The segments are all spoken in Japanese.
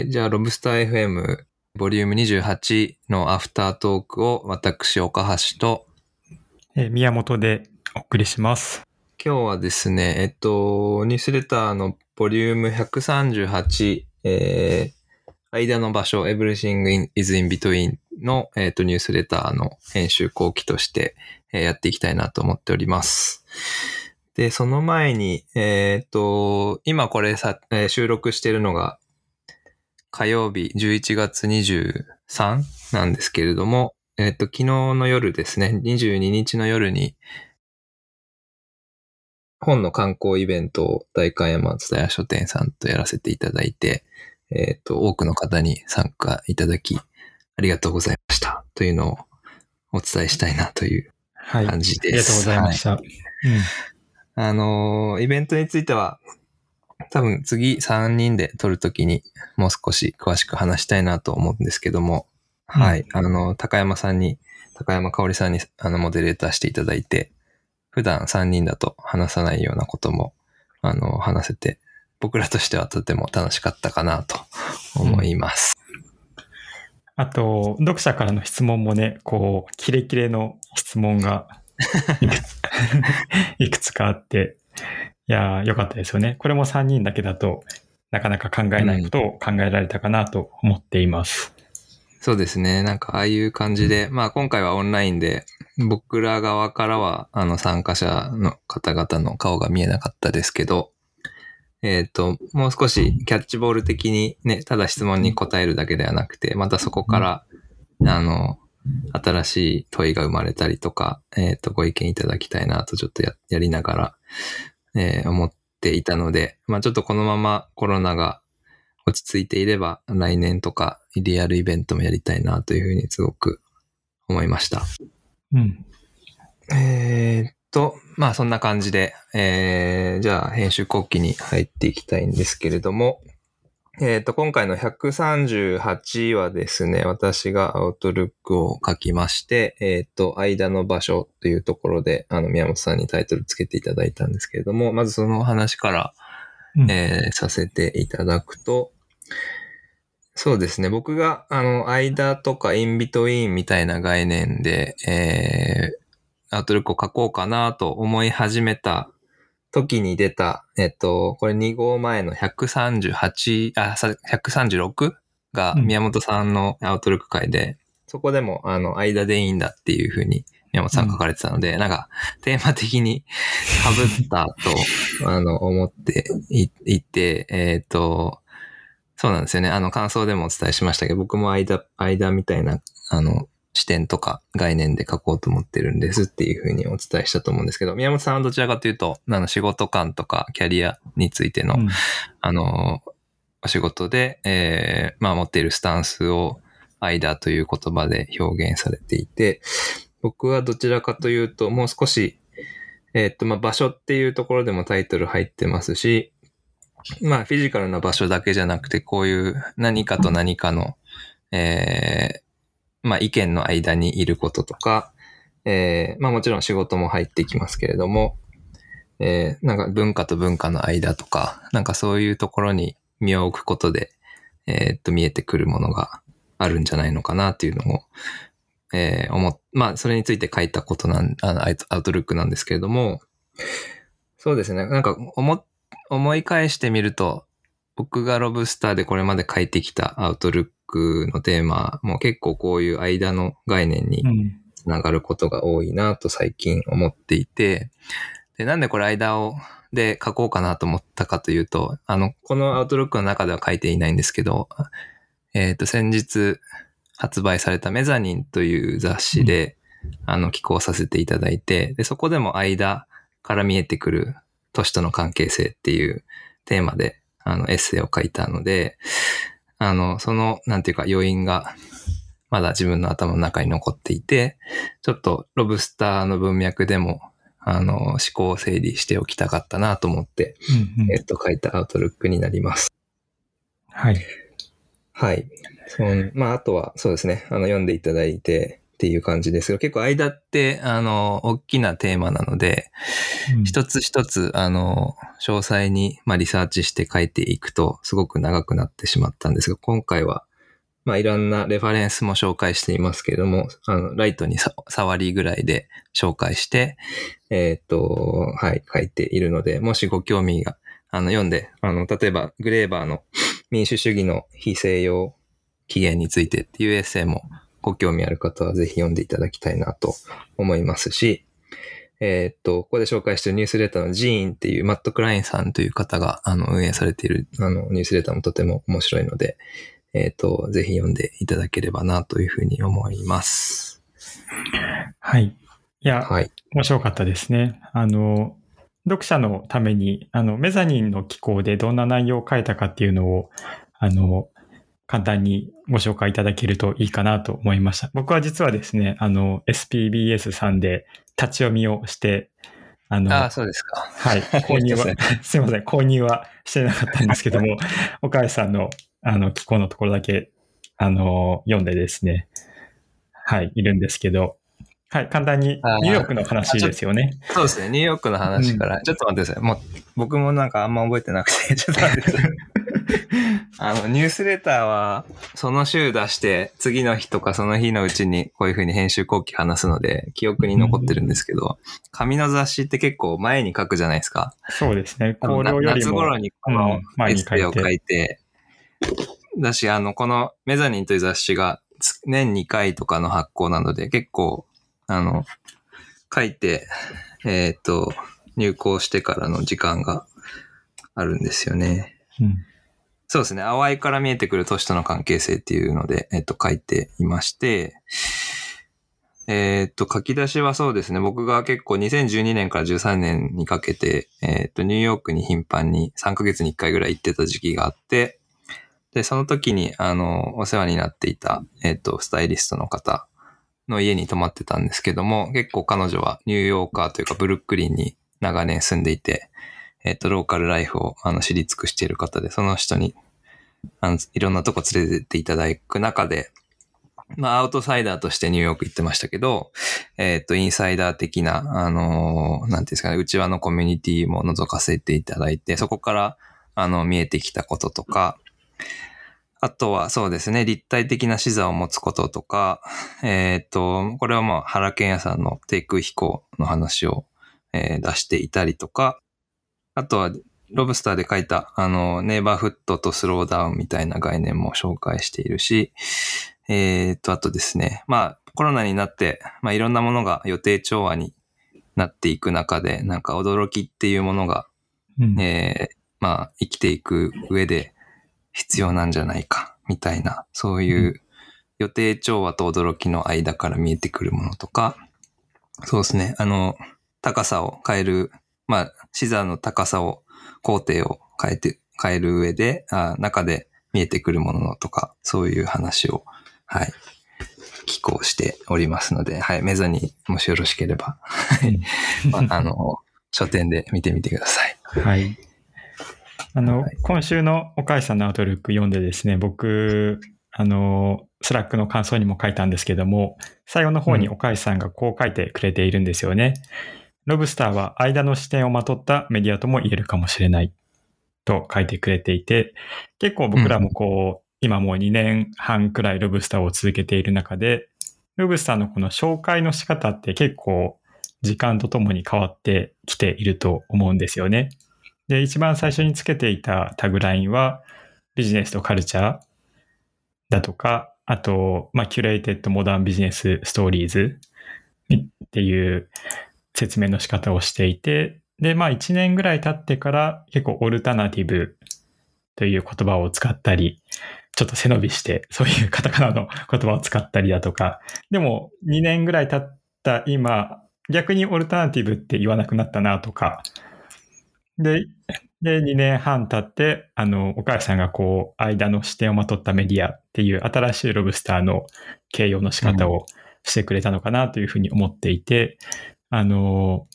はい。じゃあ、ロブスター FM ボリューム28のアフタートークを私、岡橋と、えー宮本でお送りします。今日はですね、えっと、ニュースレターのボリューム138、えー、間の場所、Everything in- is in between の、えっと、ニュースレターの編集後期として、えーやっていきたいなと思っております。で、その前に、えっと、今これさ、えー収録しているのが、火曜日11月23なんですけれども、えっと、昨日の夜ですね、22日の夜に、本の観光イベントを大観山蔦屋書店さんとやらせていただいて、えっ、と、多くの方に参加いただき、ありがとうございました。というのをお伝えしたいなというはい。あ感じりがとうです。ございました。あのーイベントについては、多分次3人で撮るときにもう少し詳しく話したいなと思うんですけども、うんはい。あの、高山さんに、高山香織さんにあのモデレーターしていただいて、普段3人だと話さないようなことも、あの、話せて、僕らとしてはとても楽しかったかなと思います。あと、読者からの質問もね、こう、キレキレの質問が いくつかあって、いやー、よかったですよね。これも3人だけだとなかなか考えないことを考えられたかなと思っています。そうですね。なんかああいう感じで、まあ今回はオンラインで、僕ら側からはあの参加者の方々の顔が見えなかったですけど、えっ、と、もう少しキャッチボール的にね、ただ質問に答えるだけではなくて、またそこから、あの、新しい問いが生まれたりとか、えっ、と、ご意見いただきたいなとちょっとややりながら、えー思っていたので、まあちょっとこのままコロナが落ち着いていれば来年とかリアルイベントもやりたいなというふうにすごく思いました。うん。えーっと、まあそんな感じで、えー、じゃあ編集後期に入っていきたいんですけれども、えーっと、今回の138はですね、私がアウトルックを書きまして、えーっと、間の場所というところで、あの、宮本さんにタイトルつけていただいたんですけれども、まずその話からうんえーさせていただくと、そうですね。僕が、あの、間とかインビトインみたいな概念で、えー、アウトルックを書こうかなと思い始めた時に出た、えっと、これ2号前の138、あ、さ136がうん宮本さんのアウトルック会で、そこでも、あの、間でいいんだっていうふうに宮本さん書かれてたので、なんか、テーマ的に被ったと、あの、思っていいて、えっ、と、そうなんですよね。あの、感想でもお伝えしましたけど、僕も間、間みたいな、あの、視点とか概念で書こうと思ってるんですっていうふうにお伝えしたと思うんですけど、宮本さんはどちらかというと、あの、仕事観とかキャリアについての、うん。あの、お仕事で、えーまあ持っているスタンスを間という言葉で表現されていて、僕はどちらかというと、もう少し、えーっと、まあ場所っていうところでもタイトル入ってますし、まあフィジカルな場所だけじゃなくて、こういう何かと何かの、えーまあ意見の間にいることとか、えーまあもちろん仕事も入ってきますけれども、えーなんか文化と文化の間とか、なんかそういうところに身を置くことで、えーっと、見えてくるものがあるんじゃないのかなっていうのを、えー思っ、まあ、それについて書いたことなん、あの、アウトルックなんですけれども、そうですね、なんか思、思い返してみると、僕がロブスターでこれまで書いてきたアウトルッククのテーマも結構こういう間の概念にうん。つながることが多いなと最近思っていて、で、なんでこれ間を、で書こうかなと思ったかというと、あの、このアウトロックの中では書いていないんですけど、えっ、と、先日発売されたメザニンという雑誌で、あの、寄稿させていただいて、で、そこでも間から見えてくる都市との関係性っていうテーマで、あの、エッセイを書いたので、あの、その、なんていうか、要因が、まだ自分の頭の中に残っていて、ちょっとロブスターの文脈でも、あの、思考を整理しておきたかったなと思って、うんうんえっと、書いたアウトルックになります。はい。はい。そんまあ、あとは、そうですね、あの、読んでいただいて、っていう感じですけど、結構間って、あの、大きなテーマなので、うん。一つ一つ、あの、詳細に、まあ、リサーチして書いていくと、すごく長くなってしまったんですが、今回は、まあ、いろんなレファレンスも紹介していますけれども、あの、ライトにさ触りぐらいで紹介して、えーっと、はい、書いているので、もしご興味が、あの、読んで、あの、例えば、グレーバーの民主主義の非西洋起源についてっていうエッセイもご興味ある方はぜひ読んでいただきたいなと思いますし、えーっと、ここで紹介しているニュースレターのジーンっていうマット・クラインさんという方があの運営されているあのニュースレターもとても面白いので、えーっと、ぜひ読んでいただければなというふうに思います。はい。いや、はい。面白かったですね。あの、読者のために、あの、メザニンの機構でどんな内容を書いたかっていうのを、あの、簡単にご紹介いただけるといいかなと思いました。僕は実はですね、あの、SPBS さんで立ち読みをして、あの、ああ、そうですか。はい、購入は すいません、購入はしてなかったんですけども、岡井さんの、あの、機構のところだけ、あの、読んでですね、はい、いるんですけど、はい、簡単にニューヨークの話ですよね。そうですね。ニューヨークの話から、ちょっと待ってください。もう、僕もなんかあんま覚えてなくて、ちょっと待ってください。あの、ニュースレターは、その週出して、次の日とかその日のうちにこういう風に編集後期話すので、記憶に残ってるんですけど、紙の雑誌って結構前に書くじゃないですか。そうですね。よりも夏頃、にこうのエッセイを書いて、だし、あの、このメザニンという雑誌がつ年2回とかの発行なので、結構、あの、書いて、えっ、と、入稿してからの時間があるんですよね。うんそうですね。淡いから見えてくる都市との関係性っていうので、えっと、書いていまして、えっと、書き出しはそうですね。僕が結構2012年から13年にかけて、えっと、ニューヨークに頻繁に3ヶ月に1回ぐらい行ってた時期があって、で、その時に、あの、お世話になっていた、えっと、スタイリストの方の家に泊まってたんですけども、結構彼女はニューヨーカーというかブルックリンに長年住んでいて、えっ、と、ローカルライフをあの知り尽くしている方で、その人にあのいろんなとこ連れてっていただく中で、まあ、アウトサイダーとしてニューヨーク行ってましたけど、えっ、と、インサイダー的な、あのーなんていうんですかね、内輪のコミュニティも覗かせていただいて、そこから、あの、見えてきたこととか、あとはそうですね、立体的な視座を持つこととか、えっ、と、これはまあ、原健也さんの低空飛行の話を、えー出していたりとか、あとは、ロブスターで書いた、あの、ネイバーフットとスローダウンみたいな概念も紹介しているし、えっ、と、あとですね、まあ、コロナになって、まあ、いろんなものが予定調和になっていく中で、なんか驚きっていうものが、うん。えーまあ、生きていく上で必要なんじゃないか、みたいな、そういう予定調和と驚きの間から見えてくるものとか、そうですね、あの、高さを変える、まあ、視座の高さを、工程を変えて、変える上で、あ中で見えてくるものとか、そういう話を、はい、寄稿しておりますので、はい、メザにもしよろしければ、はい、まああの、書店で見てみてください。はい。あの、はい今週の岡井さんのアウトルック読んでですね、僕、あの、スラックの感想にも書いたんですけども、最後の方に岡井さんがこう書いてくれているんですよね。ロブスターは間の視点をまとったメディアとも言えるかもしれないと書いてくれていて、結構僕らもこう、今もう2年半くらいロブスターを続けている中で、ロブスターのこの紹介の仕方って結構時間とともに変わってきていると思うんですよね。で、一番最初につけていたタグラインは、ビジネスとカルチャーだとか、あと、まあ、キュレイテッドモダンビジネスストーリーズっていう説明の仕方をしていて、で、まあ、1年ぐらい経ってから結構オルタナティブという言葉を使ったり、ちょっと背伸びして、そういうカタカナの言葉を使ったりだとか、でも2年ぐらい経った今、逆にオルタナティブって言わなくなったなとか、で、で、2年半経って、あの、お母さんがこう、間の視点をまとったメディアっていう新しいロブスターの形容の仕方をしてくれたのかなというふうに思っていて、あの、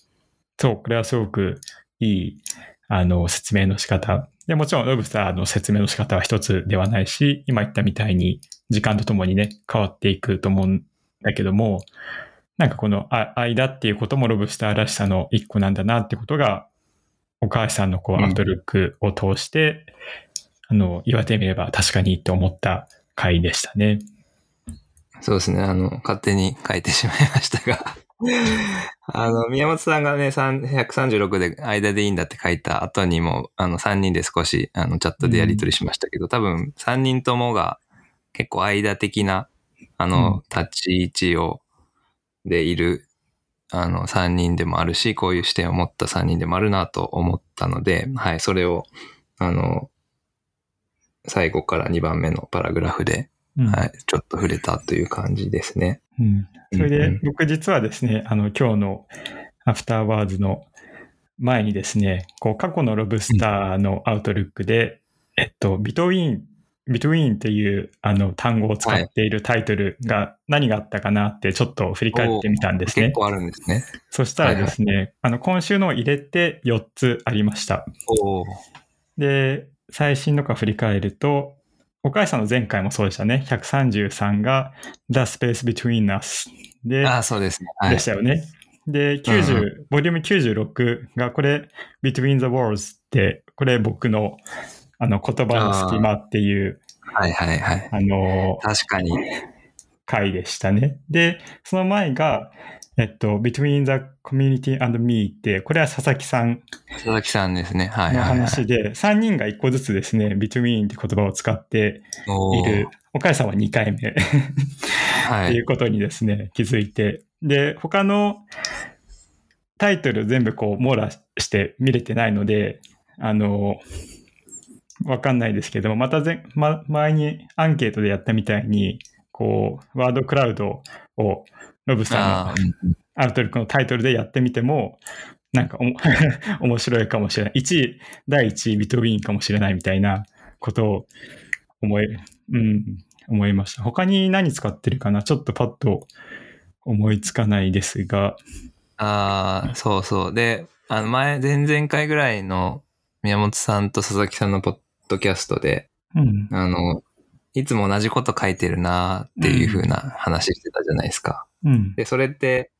そう、これはすごくいい、あの、説明の仕方。で、もちろんロブスターの説明の仕方は一つではないし、今言ったみたいに時間とともにね、変わっていくと思うんだけども、なんかこのあ間っていうこともロブスターらしさの一個なんだなってことが、お母さんのこううんアウトルックを通して、あの、言われてみれば確かにって思った回でしたね。そうですね。あの、勝手に書いてしまいましたが。あの、宮本さんがね、3 136で間でいいんだって書いた後にも、あの、3人で少し、あの、チャットでやり取りしましたけど、多分、3人ともが結構間的な、あうん。の、立ち位置を、でいる、あの、3人でもあるし、こういう視点を持った3人でもあるなと思ったので、はい、それを、あの、最後から2番目のパラグラフで、うんはい、ちょっと触れたという感じですね。うんそれでうんうん、僕実はですね、あの、今日のアフターワーズの前にですね、こう、過去のロブスターのアウトルックで、えっと、ビトウィーン、ビトウィーンっていうあの単語を使っているタイトルが何があったかなってちょっと振り返ってみたんですね結。構あるんですね。そしたらですね、あの、今週のを入れて4つありました。で、最新のか振り返ると、岡井さんの前回もそうでしたね。133が The Space Between Us で、ああ、そうですね。はいでし。たよね。で、90、ボリューム96がこれ Between the Worlds って、これ僕のあの言葉の隙間っていう、はいはいはい。あの、確かに。回でしたね。で、その前が、えっと、Between the Community and Me って、これは佐々木さん佐々木さんですね。はいの。話で、3人が1個ずつですね、Between って言葉を使っている。岡井さんは2回目っはい。ていうことにですね、気づいて。で、他のタイトル全部こう網羅して見れてないので、あの、わかんないですけども、またぜ、ま、前にアンケートでやったみたいに、こう、ワードクラウドをロブさんのアウトルックのタイトルでやってみても、なんかおも 面白いかもしれない。1位、第1位ビトウィーンかもしれないみたいなことを思い、うん、思いました。他に何使ってるかな？ちょっとパッと思いつかないですが。ああ、そうそう。で、あの前、前々回ぐらいの宮本さんと佐々木さんのポッドキャストで、うん。あの、いつも同じこと書いてるなーっていう風な話してたじゃないですか。うん。で、それって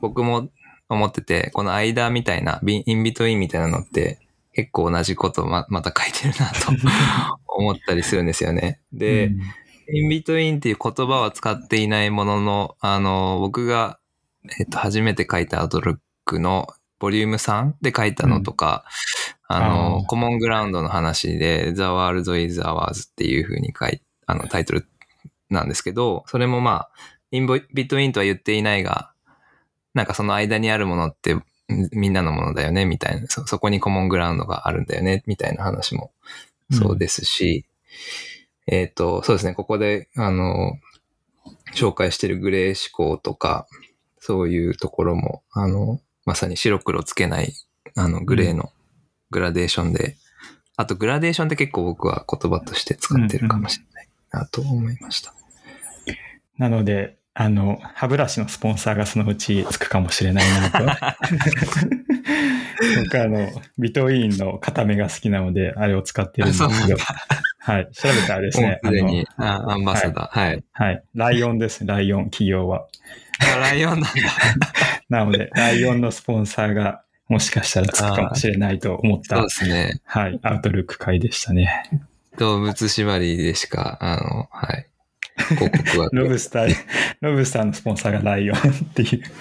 僕も思ってて、この間みたいな、ビインビトインみたいなのって結構同じことままた書いてるなと 思ったりするんですよね。で、うんインビトインっていう言葉は使っていないものの、あの、僕が、えっと、初めて書いたアウトロックのボリューム3で書いたのとか、あの、あーコモングラウンドの話で、The World is Ours っていう風に書いあの、タイトルなんですけど、それもまあ、インボビットインとは言っていないが、なんかその間にあるものってみんなのものだよね、みたいな、そ、そこにコモングラウンドがあるんだよね、みたいな話もそうですし、えっ、と、そうですね、ここで、あの、紹介してるグレー思考とか、そういうところも、あの、まさに白黒つけない、あの、グレーのグラデーションで、あとグラデーションって結構僕は言葉として使ってるかもしれない。なと思いました。なので、あの、歯ブラシのスポンサーがそのうちつくかもしれないなと。僕はあの、ビトウィーンの固めが好きなので、あれを使ってるんですけど、はい。調べたらですね、すでに、あアンバサダー。はい。はい。ライオンです、ライオン、企業は。あライオンなんだ。なので、ライオンのスポンサーがもしかしたらつくかもしれないと思ったそうで、すね。はい、アウトルック会でしたね。動物縛りでしか、あの、はい。広告は。ロブスター、ロブスターのスポンサーがライオンっていう。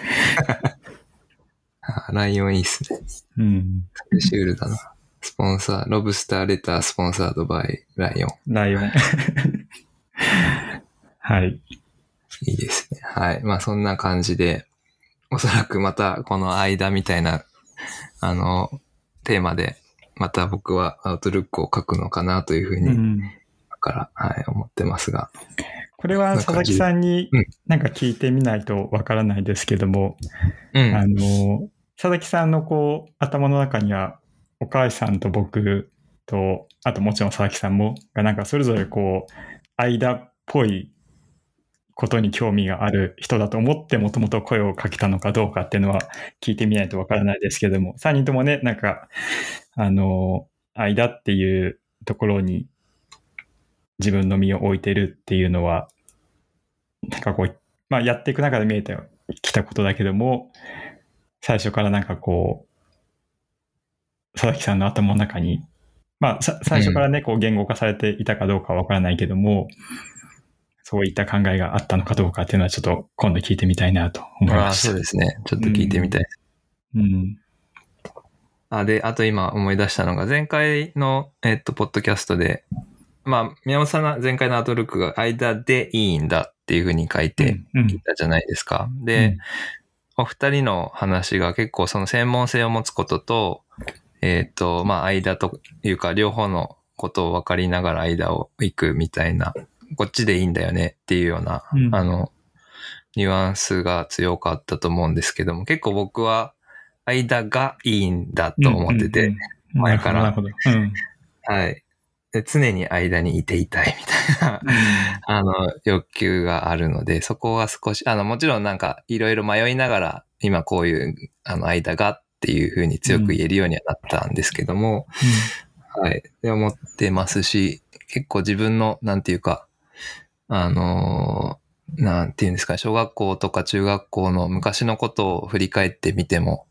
あライオンいいっすね。うん。シュールだな。スポンサー、ロブスターレタースポンサードバイライオン。ライオン。はい。いいですね。はい。まあそんな感じで、おそらくまたこの間みたいな、あの、テーマで、また僕はアウトルックを書くのかなというふうに、うん。今から、はい、思ってますが。これは佐々木さんにうんなんか聞いてみないとわからないですけども、うん。あの、佐々木さんのこう、頭の中には、お母さんと僕と、あともちろん佐々木さんも、がなんかそれぞれこう、間っぽいことに興味がある人だと思ってもともと声をかけたのかどうかっていうのは聞いてみないとわからないですけども、3人ともね、なんか、あの、間っていうところに自分の身を置いてるっていうのは、なんかこう、まあやっていく中で見えてきたことだけども、最初からなんかこう、佐々木さんの頭の中に、まあ最初からね、こう言語化されていたかどうかはわからないけども、そういった考えがあったのかどうかっていうのはちょっと今度聞いてみたいなと思いああ、ました。そうですね。ちょっと聞いてみたい。うん。あ、で、あと今思い出したのが、前回の、えっと、ポッドキャストで、まあ、宮本さんの前回のアートルックが間でいいんだっていうふうに書いてうんいたじゃないですか。で、お二人の話が結構その専門性を持つことと、えっ、と、まあ、間というか、両方のことを分かりながら間を行くみたいな、こっちでいいんだよねっていうような、うん。あの、ニュアンスが強かったと思うんですけども、結構僕は間がいいんだと思ってて、うんうんうん、前から。なるほど。うん。はい。で常に間にいていたいみたいな、あの、欲求があるので、そこは少し、あの、もちろんなんか、いろいろ迷いながら、今こういう、あの、間がっていうふうに強く言えるようにはなったんですけども、はい。で、思ってますし、結構自分の、なんていうか、あのーなんていうんですか、小学校とか中学校の昔のことを振り返ってみても、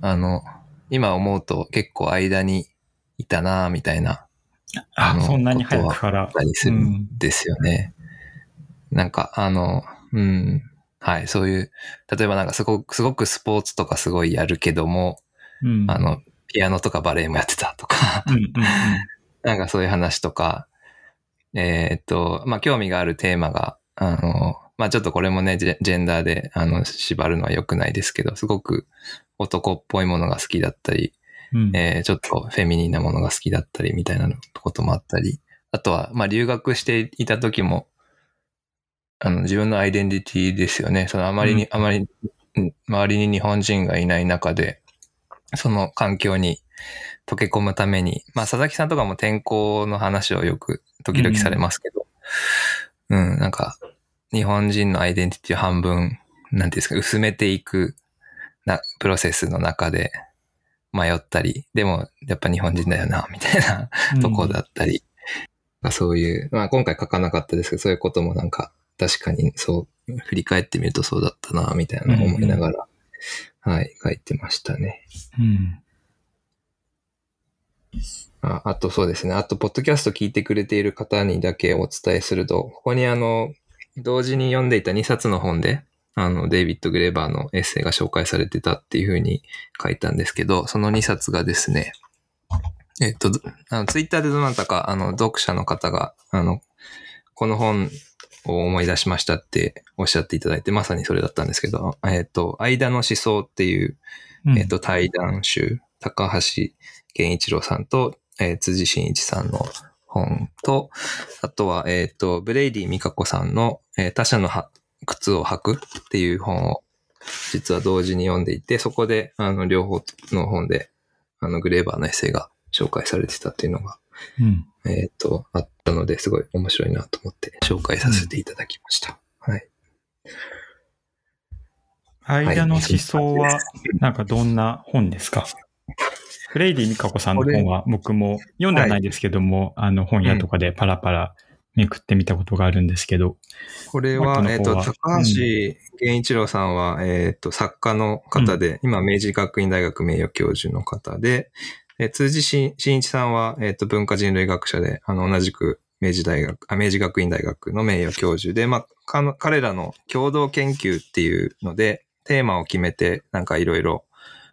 あの、今思うと結構間にいたなみたいな、あそんなに早くから。たりするんですよね。なんか、あの、うん、はい、そういう、例えばなんかすごく、すごくスポーツとかすごいやるけども、うん。あの、ピアノとかバレエもやってたとか、うんうんうん なんかそういう話とか、えーっと、まあ、興味があるテーマが、あの、まあ、ちょっとこれもね、ジェンダーで、あの、縛るのは良くないですけど、すごく男っぽいものが好きだったり、うんえーちょっとフェミニンなものが好きだったりみたいなこともあったり、あとは、まあ、留学していた時も、あの、自分のアイデンティティですよね。そのあまりに、うんあまり、うん周りに日本人がいない中で、その環境に溶け込むために、まあ、佐々木さんとかも転校の話をよく時々されますけど、うん、なんか、日本人のアイデンティティを半分、なんていうんですか、薄めていくな、プロセスの中で迷ったり、でも、やっぱ日本人だよな、みたいなとこだったり、まあそういう、まあ今回書かなかったですけど、そういうこともなんか、確かにそう、振り返ってみるとそうだったな、みたいな思いながら、はい、書いてましたね。うん。ああとそうですね。あと、ポッドキャスト聞いてくれている方にだけお伝えすると、ここにあの、同時に読んでいた2冊の本で、あの、デイビッド・グレーバーのエッセイが紹介されてたっていうふうに書いたんですけど、その2冊がですね、えっと、あのツイッターでどなたか、あの、読者の方が、あの、この本を思い出しましたっておっしゃっていただいて、まさにそれだったんですけど、えっと、間の思想っていう、うんえっと、対談集、高橋健一郎さんと、えー辻真一さんの本と、あとは、えっ、と、ブレイディ美香子さんの、えー他者のは靴を履くっていう本を、実は同時に読んでいて、そこで、あの、両方の本で、あの、グレーバーのエッセイが紹介されてたっていうのが、うん。えっ、と、あったので、すごい面白いなと思って紹介させていただきました。はい。間の思想は、なんかどんな本ですか？フレイディ・ミカコさんの本は僕も読んではないですけども、あの本屋とかでパラパラめくってみたことがあるんですけど。これは、えっ、と、マックの方は高橋源一郎さんは、えっ、と、作家の方で、今、明治学院大学名誉教授の方で、えー辻真真一さんは、えっ、と、文化人類学者で、あの、同じく明治大学、あ明治学院大学の名誉教授で、まあ、彼らの共同研究っていうので、テーマを決めて、なんかいろいろ、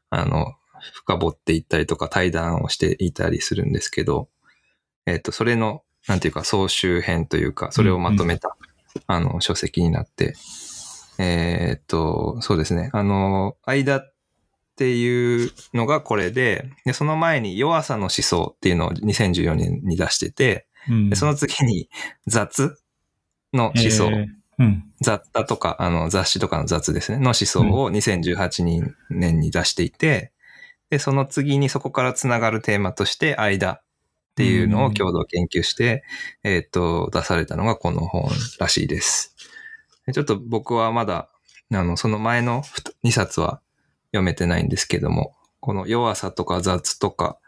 あの、深掘っていったりとか対談をしていたりするんですけど、えっ、と、それの、なんていうか、総集編というか、それをまとめた、あの、書籍になって、えっ、と、そうですね、あの、間っていうのがこれで、で、その前に弱さの思想っていうのを2014年に出してて、うん。でその次に雑の思想、えー。うん。雑多とか、あの、雑誌とかの雑ですね、の思想を2018年に出していて、で、その次にそこからつながるテーマとして、間っていうのを共同研究して、えっ、と、出されたのがこの本らしいです。でちょっと僕はまだ、あの、その前の2冊は読めてないんですけども、この弱さとか雑とか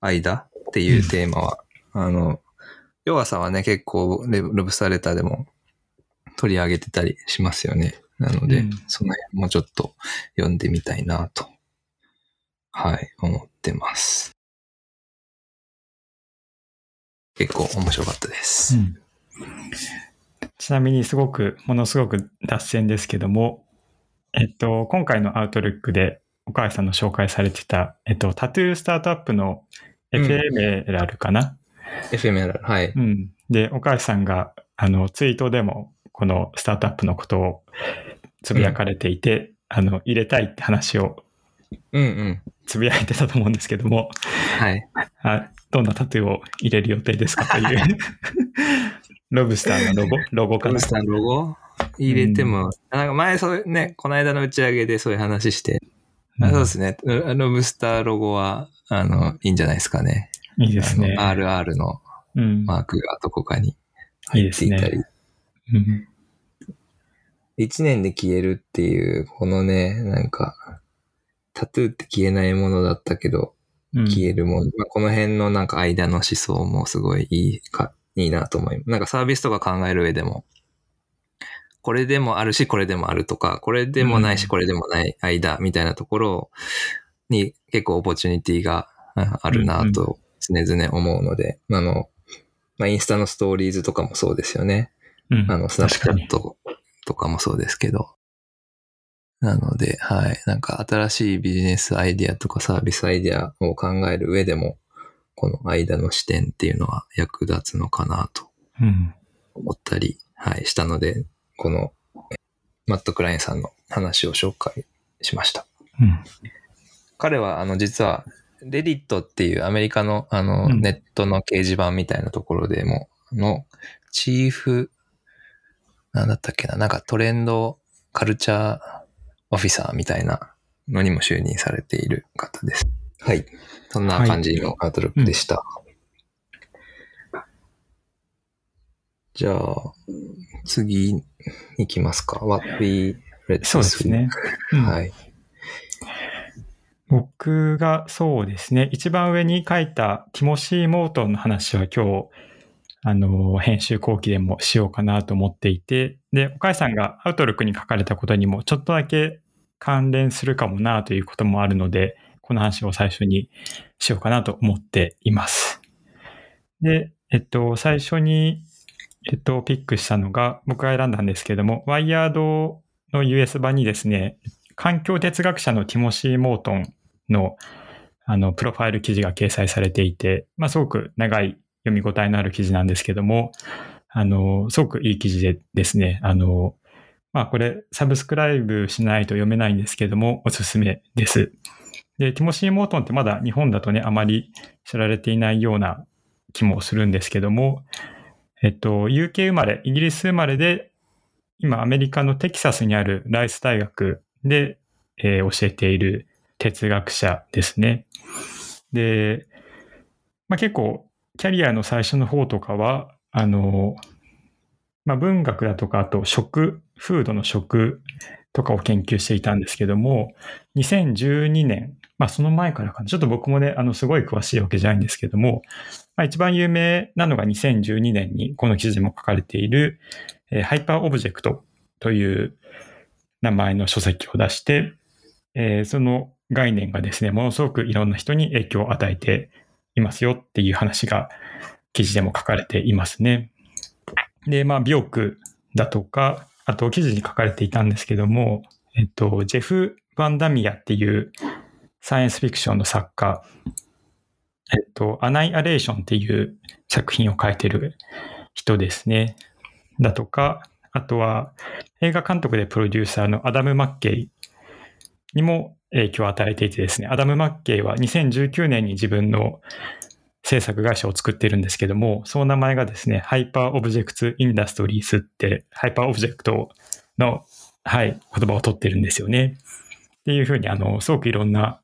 間っていうテーマは、あの、弱さはね、結構レブレブスターレターでも取り上げてたりしますよね。なので、うんその辺もちょっと読んでみたいなと、はい、思ってます。結構面白かったです。うんちなみにすごく、ものすごく脱線ですけども、えっと、今回のアウトルックで岡井さんの紹介されてた、えっと、タトゥースタートアップのうん FML かな、FML、はい。うん、で、岡井さんが、あの、ツイートでも、このスタートアップのことをつぶやかれていて、あの、入れたいって話をうんうん。つぶやいてたと思うんですけども、はい。あどんなタトゥーを入れる予定ですかという。ロブスターのロゴ、ロゴかなカムス。ターのロゴ？入れても、なんか前そういうね、この間の打ち上げでそういう話して、あそうですね。ロブスターロゴは、あの、いいんじゃないですかね。いいですね。あの RR のうん。マークがどこかにいい入っていたり。ね。うん一年で消えるっていう、このね、なんか、タトゥーって消えないものだったけど、うん消えるもの。まあ、この辺のなんか間の思想もすごいいいか、いいなと思います。なんかサービスとか考える上でも、これでもあるし、これでもあるとか、これでもないし、うんこれでもない間みたいなところに結構オポチュニティがああるなと常々思うので、あの、まあ、インスタのストーリーズとかもそうですよね。うんあの、スナップチャットとかもそうですけど。なので、はい。なんか新しいビジネスアイディアとかサービスアイディアを考える上でも、この間の視点っていうのは役立つのかなとうん。思ったり、はい、したので、このえマット・クラインさんの話を紹介しました。うん。彼は、あの、実は、レディットっていうアメリカの、あの、うんネットの掲示板みたいなところでも、の、チーフ、なんだったっけな、なんかトレンドカルチャーオフィサーみたいなのにも就任されている方です。はい。そんな感じのアウトロックでした。じゃあ、次行きますか。What we read そうですね。うんはい。僕がそうですね、一番上に書いたティモシー・モートンの話は今日、あの、編集後期でもしようかなと思っていて、で、岡井さんがアウトロックに書かれたことにもちょっとだけ関連するかもなということもあるので、この話を最初にしようかなと思っています。で、えっと、最初に、えっと、ピックしたのが、僕が選んだんですけども、ワイヤードの US 版にですね、環境哲学者のティモシー・モートンの、あの、プロファイル記事が掲載されていて、まあ、すごく長い読み応えのある記事なんですけども、あの、すごくいい記事でですね、あの、まあ、これ、サブスクライブしないと読めないんですけども、おすすめです。で、ティモシー・モートンってまだ日本だとね、あまり知られていないような気もするんですけども、えっと、UK 生まれ、イギリス生まれで、今アメリカのテキサスにあるライス大学で、えー教えている哲学者ですね。で、まあ、結構キャリアの最初の方とかは、あの、まあ、文学だとか、あと食、フードの食とかを研究していたんですけども、2012年、まあその前からかな、ちょっと僕もね、あのすごい詳しいわけじゃないんですけども、まあ一番有名なのが2012年にこの記事も書かれている、えーハイパーオブジェクトという名前の書籍を出して、えーその概念がですね、ものすごくいろんな人に影響を与えていますよっていう話が記事でも書かれていますね。で、まあ、ビョークだとか、あと記事に書かれていたんですけども、えっと、ジェフ・バンダミアっていうサイエンスフィクションの作家、えっと、アナイアレーションっていう作品を書いてる人ですね。だとか、あとは映画監督でプロデューサーのアダム・マッケイにも影響を与えていてですね、アダム・マッケイは2019年に自分の制作会社を作っているんですけども、その名前がですね、ハイパーオブジェクトインダストリースって、ハイパーオブジェクトの、はい、言葉を取ってるんですよね。っていうふうに、あの、すごくいろんな、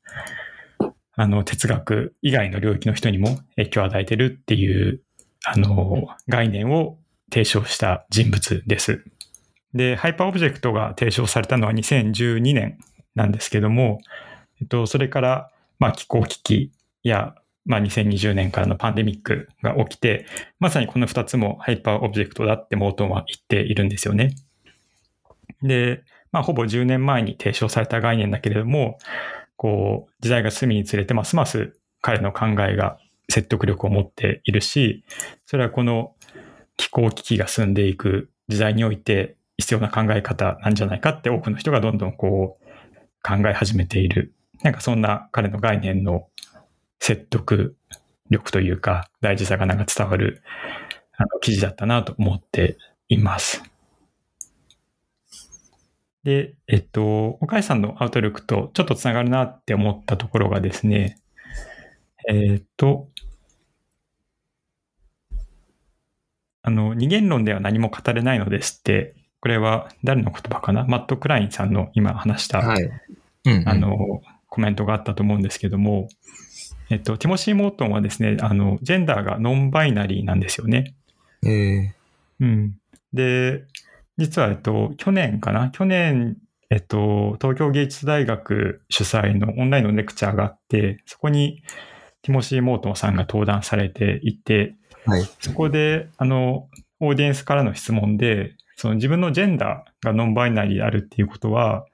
あの、哲学以外の領域の人にも影響を与えてるっていう、あの、概念を提唱した人物です。で、ハイパーオブジェクトが提唱されたのは2012年なんですけども、えっと、それから、まあ、気候危機やまあ、2020年からのパンデミックが起きて、まさにこの2つもハイパーオブジェクトだってモートンは言っているんですよね。で、まあ、ほぼ10年前に提唱された概念だけれども、こう、時代が進みにつれて、ますます彼の考えが説得力を持っているし、それはこの気候危機が進んでいく時代において必要な考え方なんじゃないかって多くの人がどんどんこう考え始めている。なんかそんな彼の概念の説得力というか大事さがなんか伝わるあの記事だったなと思っています。で、えっと、岡井さんのアウトルックとちょっとつながるなって思ったところがですね、えっと、あの、二元論では何も語れないのですって、これは誰の言葉かな？マット・クラインさんの今話した、はい。うんうん、あの、コメントがあったと思うんですけども、えっと、ティモシー・モートンはですね、あの、ジェンダーがノンバイナリーなんですよね。ええー、うん。で、実は、えっと、去年かな？去年、えっと、東京芸術大学主催のオンラインのレクチャーがあって、そこにティモシー・モートンさんが登壇されていて、はい、そこで、あの、オーディエンスからの質問で、その自分のジェンダーがノンバイナリーであるっていうことは、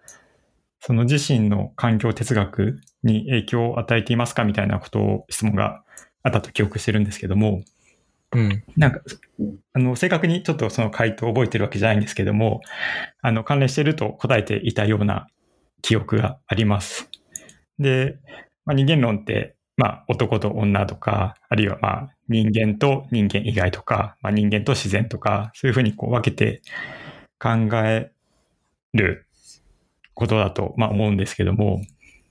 その自身の環境哲学に影響を与えていますかみたいなことを質問があったと記憶してるんですけども、うん。なんか、あの、正確にちょっとその回答を覚えてるわけじゃないんですけども、あの、関連していると答えていたような記憶があります。で、まあ、人間論って、まあ、男と女とか、あるいはまあ、人間と人間以外とか、まあ、人間と自然とか、そういうふうにこう分けて考えることだと、まあ、思うんですけども、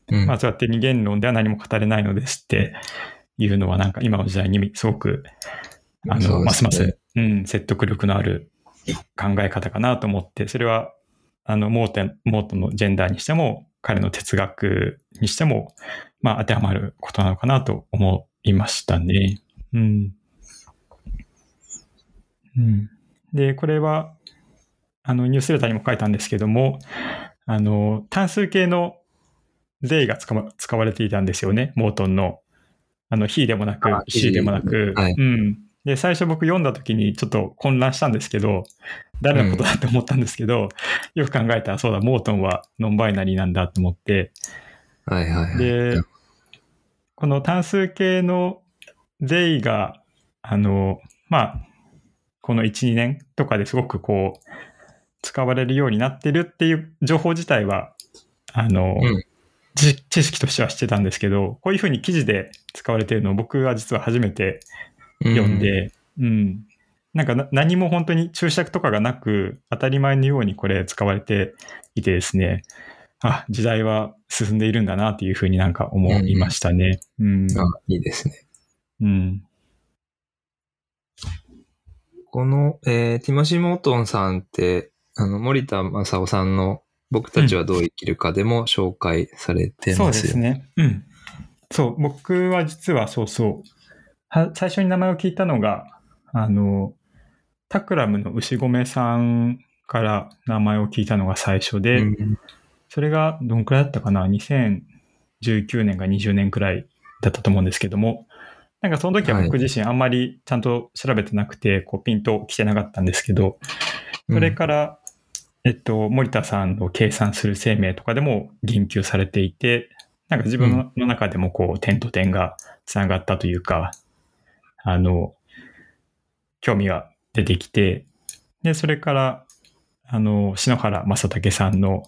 うん、まあ、そうやって二元論では何も語れないのですっていうのは、なんか今の時代にすごく、あの、ね、ますます、うん、説得力のある考え方かなと思って、それは、あの、モーテン、モートのジェンダーにしても、彼の哲学にしても、まあ、当てはまることなのかなと思いましたね。うん。うん。で、これは、あの、ニュースレターにも書いたんですけども、あの、単数形の税が使使われていたんですよね、モートンの。あの、he でもなく、she でもなく、はい、うん。で、最初僕読んだ時にちょっと混乱したんですけど、誰のことだって思ったんですけど、うん、よく考えたらそうだ、モートンはノンバイナリーなんだと思って、はいはいはい。で、この単数形の they が、あの、まあ、この1、2年とかですごくこう、使われるようになってるっていう情報自体は、あの、うん、知識としては知ってたんですけど、こういうふうに記事で使われてるのを僕は実は初めて読んで、うん、うん、なんか何も本当に注釈とかがなく、当たり前のようにこれ使われていてですね、あ、時代は進んでいるんだなっていうふうになんか思いましたね。うん。うん、あ、いいですね。うん。この、えー、ティモシー・モートンさんって、あの、森田正夫さんの僕たちはどう生きるかでも紹介されてますよ、うん、そうですね。うん。そう、僕は実はそうそう。は最初に名前を聞いたのが、あの、タクラムの牛込さんから名前を聞いたのが最初で、うん、それがどんくらいだったかな ?2019 年か20年くらいだったと思うんですけども、なんかその時は僕自身あんまりちゃんと調べてなくて、こうピンと来てなかったんですけど、それからえっと、森田さんの計算する生命とかでも言及されていて、なんか自分の中でもこう、点と点がつながったというか、あの、興味が出てきて、で、それから、あの、篠原正武さんの、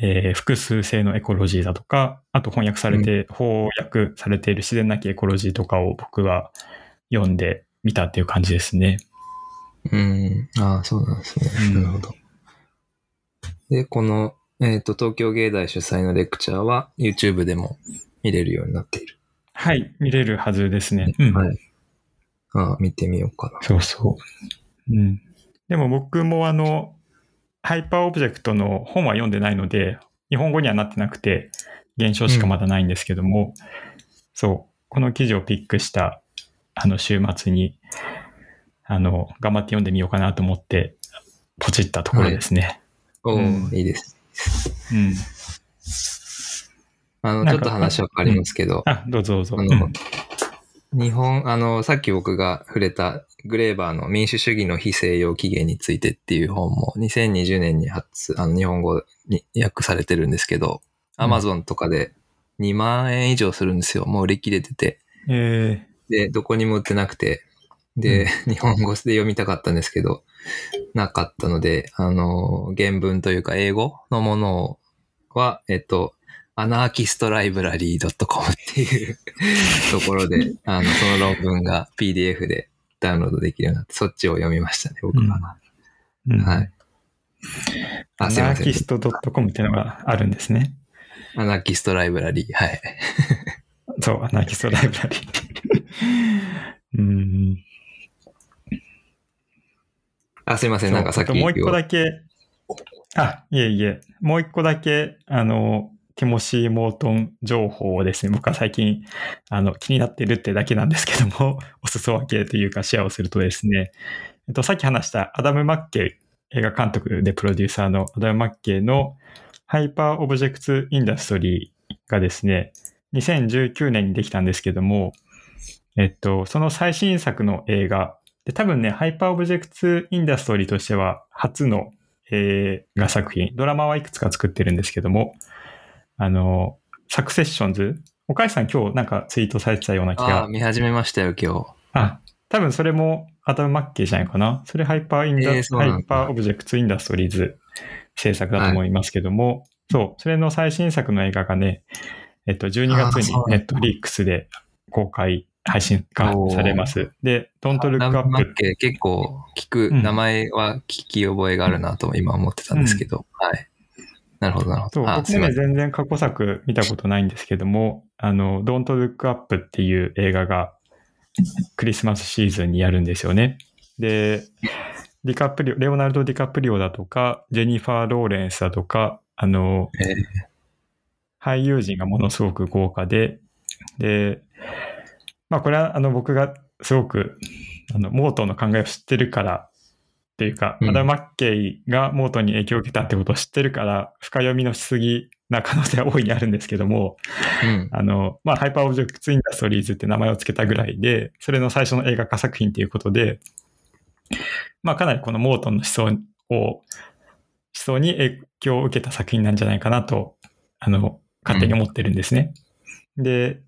えー、複数性のエコロジーだとか、あと翻訳されて、うん、翻訳されている自然なきエコロジーとかを僕は読んでみたっていう感じですね。うん。ああ、そうなんですね。なるほど。で、この、えっ、ー、と、東京芸大主催のレクチャーは YouTube でも見れるようになっている。はい、見れるはずですね。うん、はい。ああ、見てみようかな。そうそう。うん。でも僕もあの、ハイパーオブジェクトの本は読んでないので、日本語にはなってなくて、原書しかまだないんですけども、うん、そう、この記事をピックした、あの、週末に、あの、頑張って読んでみようかなと思って、ポチったところですね。はい、お、うん、いいです。うん。あの、ちょっと話は変わりますけど、あ、どうぞどうぞ。あの、日本、あの、さっき僕が触れたグレーバーの民主主義の非西洋起源についてっていう本も2020年に発、あの、日本語に訳されてるんですけど、うんアマゾンとかで2万円以上するんですよ。もう売り切れてて。えで、どこにも売ってなくて。で、日本語で読みたかったんですけど、なかったので、あの、原文というか英語のものは、えっと、アナーキストライブラリー .com っていうところで、あの、その論文が PDF でダウンロードできるようになって、そっちを読みましたね、僕は。ーうんはい。アナーキ。スト .com っていうのがあるんですね。アナーキストライブラリー。はい。そう、アナーキストライブラリー。うん。あ、すいません。なんかさっきもう一個だけ、あ、いえいえ、もう一個だけ、あの、ティモシー・モートン情報をですね、僕は最近、あの、気になってるってだけなんですけども、お裾分けというかシェアをするとですね、えっと、さっき話したアダム・マッケイ、映画監督でプロデューサーのアダム・マッケイの Hyperobject Industries がですね、2019年にできたんですけども、えっと、その最新作の映画、で、多分ね、 Hyperobject Industries としては初の映画作品、ドラマはいくつか作ってるんですけども、あの、 Successions、岡井さん今日なんかツイートされてたような気あが。あ、、見始めましたよ、今日。あ、多分それもアダム・マッケーじゃないかな。それハイパーインダ、えーハイパーオブジェクトインダストリーズ制作だと思いますけども、そう、それの最新作の映画がね、えっと、12月にネットフリックスで公開、配信がされます。で、Don't Look ラブマ Up ッケ結構聞く、うん。名前は聞き覚えがあるなと今思ってたんですけど、はい。なるほど、なるほど。あ、僕もね。全然過去作見たことないんですけども、あの、Don't Look Up っていう映画がクリスマスシーズンにやるんですよね。で、ディカプリオ、レオナルド・ディカプリオだとか、ジェニファー・ローレンスだとか、あの、えー俳優陣がものすごく豪華で、で、まあこれはあの僕がすごくあのモートンの考えを知ってるからっていうか、うんアダム・マッケイがモートンに影響を受けたってことを知ってるから、深読みのしすぎな可能性は大いにあるんですけども、うん。あの、まあ、 Hyperobject Industries って名前を付けたぐらいで、それの最初の映画化作品ということで、まあ、かなりこのモートンの思想を、思想に影響を受けた作品なんじゃないかなと、あの、勝手に思ってるんですね。で、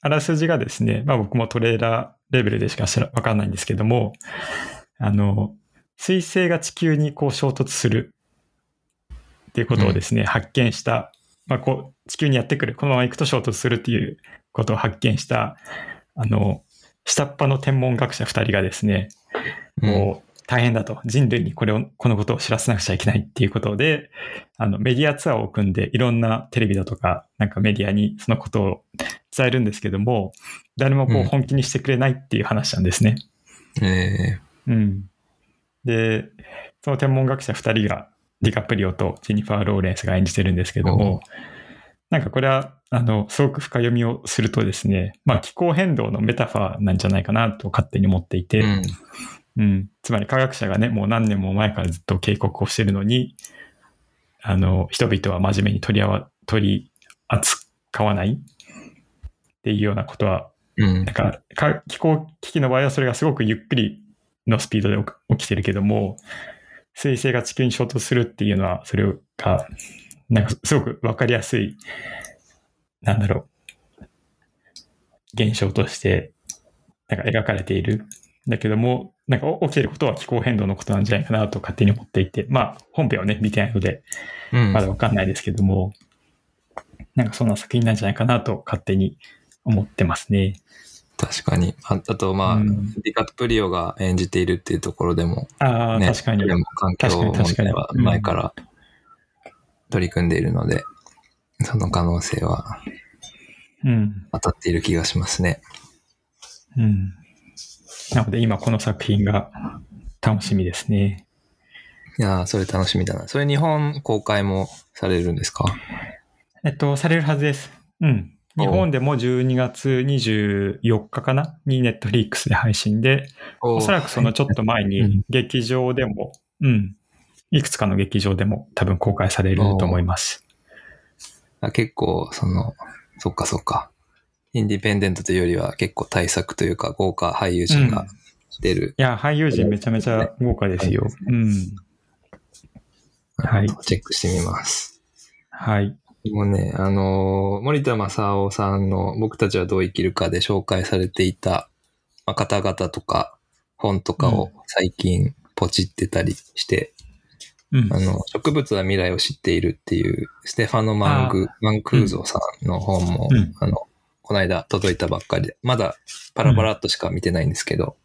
あらすじがですね、まあ僕もトレーラーレベルでしか知らわかんないんですけども、あの、彗星が地球にこう衝突する。っていうことをですね、発見した、まあこう、地球にやってくる、このまま行くと衝突するっていうことを発見した、あの、下っ端の天文学者二人がですね、もう大変だと。人類にこれを、このことを知らせなくちゃいけないっていうことで、あの、メディアツアーを組んで、いろんなテレビだとか、なんかメディアにそのことを伝えるんですけども、誰もこううん。本気にしてくれないっていう話なんですね。えうん。で、その天文学者二人が、ディカプリオとジェニファー・ローレンスが演じてるんですけども、なんかこれは、あの、すごく深読みをするとですね、まあ気候変動のメタファーなんじゃないかなと勝手に思っていて、ーうん。うん。つまり科学者がね、もう何年も前からずっと警告をしてるのに、あの、人々は真面目に取りあわ、取り扱わないっていうようなことは、うんなん。か、か気候危機の場合はそれがすごくゆっくりのスピードで起きてるけども、水星が地球に衝突するっていうのは、それが、なんかすごくわかりやすい、なんだろう、現象として、なんか描かれている。だけども、なんか起きてることは気候変動のことなんじゃないかなと勝手に思っていて、まあ本編はね、見てないので、うんまだわかんないですけども、なんかそんな作品なんじゃないかなと勝手に思ってますね。確かに。ああと、まあ、うんディカプリオが演じているっていうところでも、ああ、ね、確かにで。も環境問題は前から取り組んでいるので、その可能性はうん。当たっている気がしますね。うん。なので今この作品が楽しみですね。いやーそれ楽しみだな。それ日本公開もされるんですか？えっと、されるはずです。うん。日本でも12月24日かな？にネットフリックスで配信で、おそらくそのちょっと前うんに劇場でも、うん。いくつかの劇場でも多分公開されると思います。あ結構、その、そっかそっか。インディペンデントというよりは結構対策というか豪華俳優陣が出る。いや、俳優陣めちゃめちゃ豪華ですよ。うん。はいチェックしてみます。はい。もうね、あのー森田正夫さんの僕たちはどう生きるかで紹介されていた、まあ、方々とか本とかを最近ポチってたりして、うん。あ。の、植物は未来を知っているっていうステファノ・マング、マンクーゾーさんの本も、うん。あの、この間届いたばっかりで、まだパラパラっとしか見てないんですけど、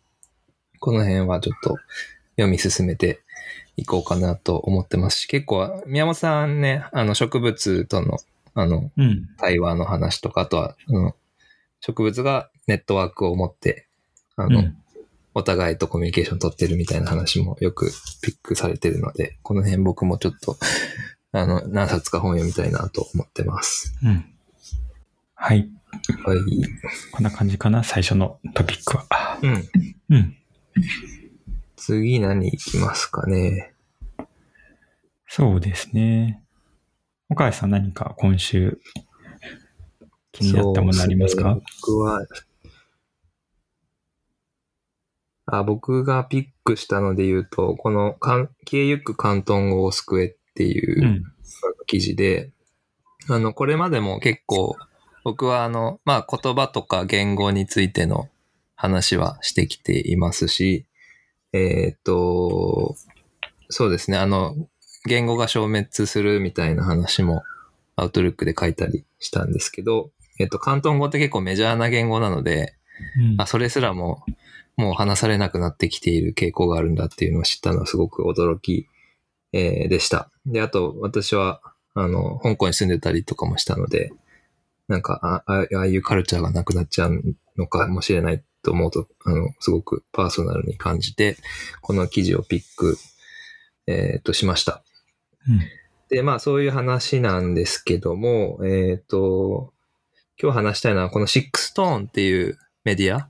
この辺はちょっと読み進めていこうかなと思ってますし、結構、宮本さんね、あの、植物との、あの、うん。対話の話とか、あとは、あの植物がネットワークを持って、あの、うん。お互いとコミュニケーション取ってるみたいな話もよくピックされてるので、この辺僕もちょっと、あの、何冊か本読みたいなと思ってます。うん。はい。はい。こんな感じかな、最初のトピックは。うん。うん。次何行きますかね？そうですね。岡谷さん何か今週気になったものありますか？ね僕は、あ、僕がピックしたので言うと、この、かん消えゆく広東語を救えっていう、うん。記事で、あの、これまでも結構、僕はあの、まあ言葉とか言語についての話はしてきていますし、えっ、と、そうですね、あの、言語が消滅するみたいな話もアウトルックで書いたりしたんですけど、えっ、と、広東語って結構メジャーな言語なので、うんあ、それすらももう話されなくなってきている傾向があるんだっていうのを知ったのはすごく驚き、えーでした。で、あと私は、あの、香港に住んでたりとかもしたので、なんか、ああああいうカルチャーがなくなっちゃうのかもしれないと思うと、あの、すごくパーソナルに感じて、この記事をピック、えーと、しました。うん。で、まあそういう話なんですけども、えっ、と、今日話したいのはこの Sixth Tone っていうメディア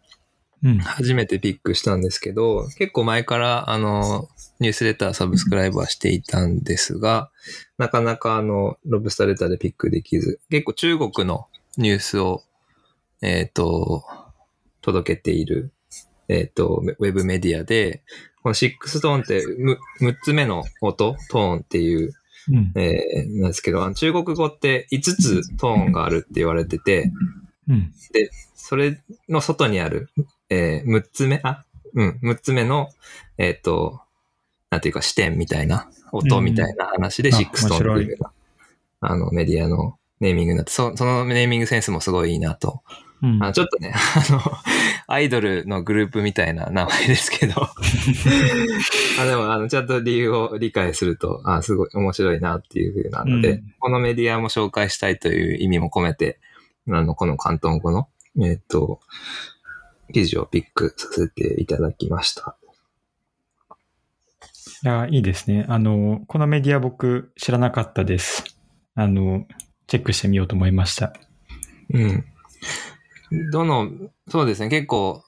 うん。初めてピックしたんですけど、結構前からあの、ニュースレター subscribe はしていたんですが、なかなかあの、 Lobsterr Letter でピックできず、結構中国のニュースを、えっ、と、届けている、えっ、と、ウェブメディアで、この Sixth Tone ってむ6つ目の音、トーンっていう、うん。えーなんですけど、中国語って5つトーンがあるって言われてて、うん。それの外にある、えー、6つ目、あ、うん、6つ目の、えっ、と、なんていうか視点みたいな、音みたいな話でシックストーンっていうあの、メディアのネーミングになって、そそのネーミングセンスもすごいいいなと。うん。あちょっとね、あの、アイドルのグループみたいな名前ですけど、あでも、あの、ちゃんと理由を理解すると、あすごい面白いなっていうふうなので、うんこのメディアも紹介したいという意味も込めて、あの、この関東語の、えっ、と、記事をピックさせていただきました。いや、いいですね。あの、このメディア僕知らなかったです。あの、チェックしてみようと思いました。うん。どの、そうですね、結構、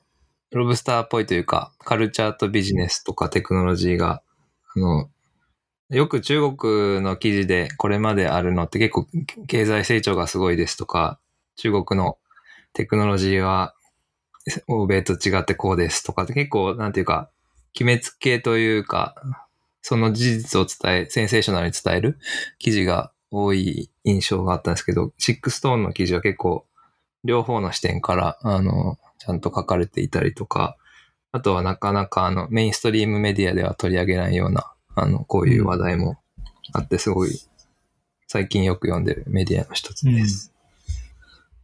ロブスターっぽいというか、カルチャーとビジネスとかテクノロジーが、あの、よく中国の記事でこれまであるのって結構経済成長がすごいですとか、中国のテクノロジーは欧米と違ってこうですとかって結構なんていうか、決めつけというか、その事実を伝え、センセーショナルに伝える記事が多い印象があったんですけど、シックストーンの記事は結構両方の視点から、あの、ちゃんと書かれていたりとか、あとはなかなかあのメインストリームメディアでは取り上げないような、あの、こういう話題もあって、すごい最近よく読んでるメディアの一つです。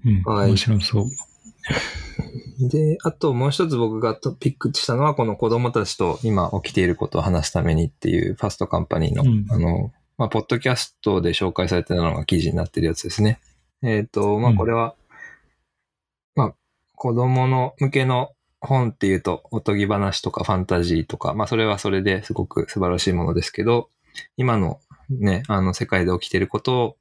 うん。はい面白そう。で、あともう一つ僕がとピックしたのは、この子供たちと今起きていることを話すためにっていうファストカンパニーの、うんあの、まあ、ポッドキャストで紹介されてたのが記事になってるやつですね。えっ、と、まあ、うんこれは、まあ、子供の向けの本っていうと、おとぎ話とかファンタジーとか、まあ、それはそれですごく素晴らしいものですけど、今のね、あの、世界で起きていることを、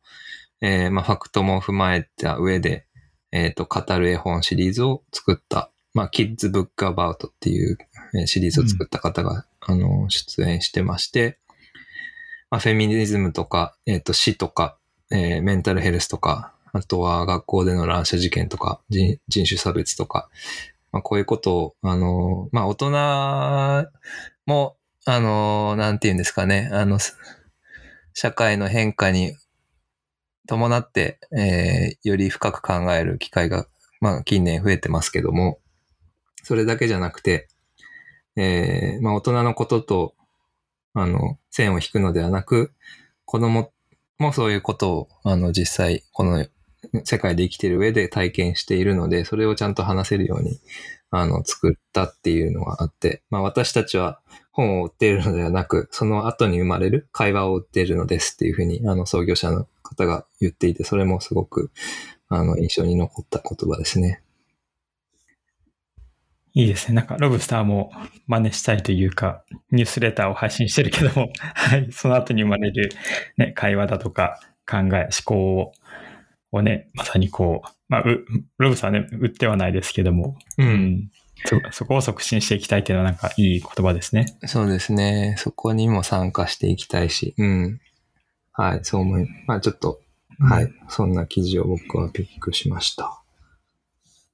えーまあ、ファクトも踏まえた上で、えっ、と、語る絵本シリーズを作った、まあ、Kids Book About っていうえーシリーズを作った方が、あの、出演してまして、まあ、フェミニズムとか、えっ、と、死とか、えーメンタルヘルスとか、あとは学校での乱射事件とか、人種差別とか、まあ、こういうことを、あの、まあ、大人も、あの、なんて言うんですかね、あの、社会の変化に伴って、えーより深く考える機会が、まあ、近年増えてますけども、それだけじゃなくて、えーまあ、大人のことと、あの、線を引くのではなく、子供もそういうことを、あの、実際、この世界で生きてる上で体験しているので、それをちゃんと話せるように、あの、作ったっていうのがあって、まあ、私たちは本を売っているのではなく、その後に生まれる会話を売っているのですっていうふうに、あの、創業者の方が言っていて、それもすごく、あの、印象に残った言葉ですね。いいですね。なんか、ロブスターも真似したいというか、ニュースレターを配信してるけども、はい、その後に生まれる、ね、会話だとか、考え、思考を、をね、まさにこう、まあ、うロブスターはね、売ってはないですけども、うう。ん、そそこを促進していきたいっていうのはなんかいい言葉ですね。そうですね。そこにも参加していきたいし、うん。はい、そう思い、まあちょっと、はい、そんな記事を僕はピックしました。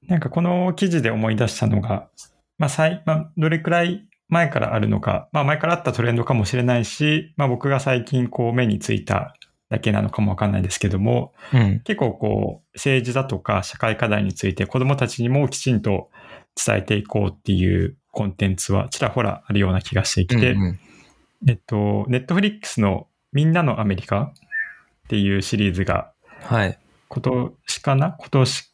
なんかこの記事で思い出したのが、まあ、最、まあ、どれくらい前からあるのか、まあ、前からあったトレンドかもしれないし、まあ、僕が最近こう目についただけなのかもわかんないですけども、うん。結構こう、政治だとか社会課題について子供たちにもきちんと伝えていこうっていうコンテンツはちらほらあるような気がしてきて、うんうんえっと、ネットフリックスのみんなのアメリカっていうシリーズがはい。今年かな？今年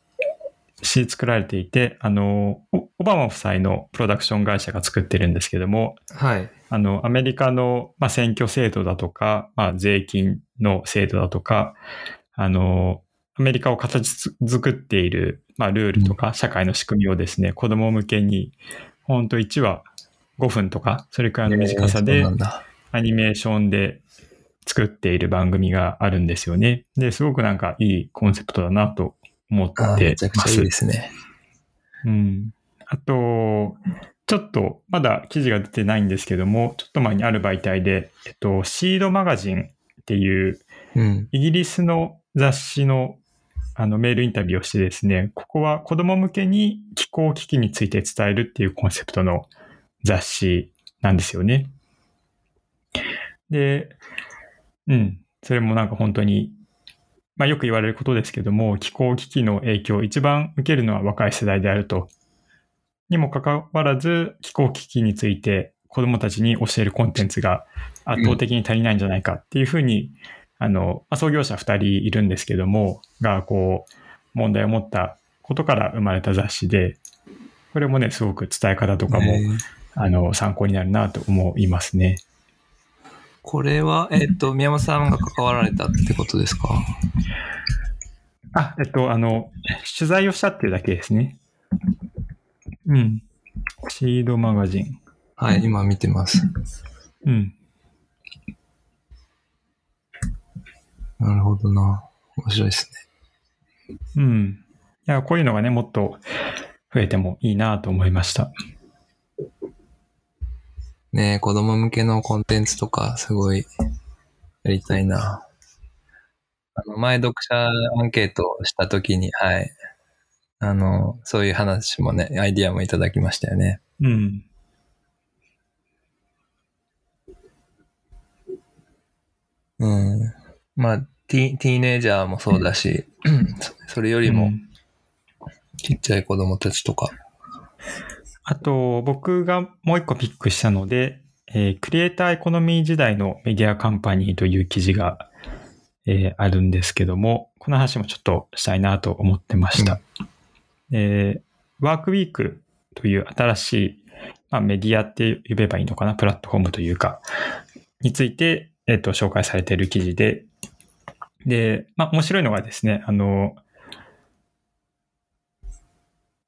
し作られていて、あの、オオバマ夫妻のプロダクション会社が作ってるんですけども、はい。あの、アメリカの、まあ、選挙制度だとか、まあ、税金の制度だとか、あの、アメリカを形作っている、まあ、ルールとか社会の仕組みをですね、子供向けに、ほんと1話5分とか、それくらいの短さえーで。アニメーションで作っている番組があるんですよね。で、すごくなんかいいコンセプトだなと思っあーてめちゃくちゃいいます。ですね。うん。あと、ちょっと、まだ記事が出てないんですけども、ちょっと前にある媒体で、えっと、シードマガジンっていう、うん。イギリスの雑誌のあのメールインタビューをしてですね、ここは子供向けに気候危機について伝えるっていうコンセプトの雑誌なんですよね。で、うん、それもなんか本当に、まあよく言われることですけども、気候危機の影響を一番受けるのは若い世代であると。にもかかわらず、気候危機について子供たちに教えるコンテンツが圧倒的に足りないんじゃないかっていうふうに、あの、まあ創業者二人いるんですけども、が、こう、問題を持ったことから生まれた雑誌で、これもね、すごく伝え方とかも、えーあの、参考になるなと思いますね。これは、えっと、宮本さんが関わられたってことですか？あ、えっと、あの、取材をしたっていうだけですね。うん。シードマガジン。はい、今見てます。うん。なるほどな。面白いですね。うん。いや、こういうのがね、もっと増えてもいいなと思いました。ねえ子供向けのコンテンツとか、すごい、やりたいな。あの、前読者アンケートをしたときに、はい。あの、そういう話もね、アイディアもいただきましたよね。うん。うん。まあ、ティティーネイジャーもそうだし、そ それよりもちっちゃい子供たちとか。あと、僕がもう一個ピックしたので、えークリエイターエコノミー時代のメディアカンパニーという記事が、えーあるんですけども、この話もちょっとしたいなと思ってました。えーワークウィークという新しい、まあ、メディアって呼べばいいのかな、プラットフォームというか、について、えっ、と、紹介されている記事で、で、まあ、面白いのがですね、あの、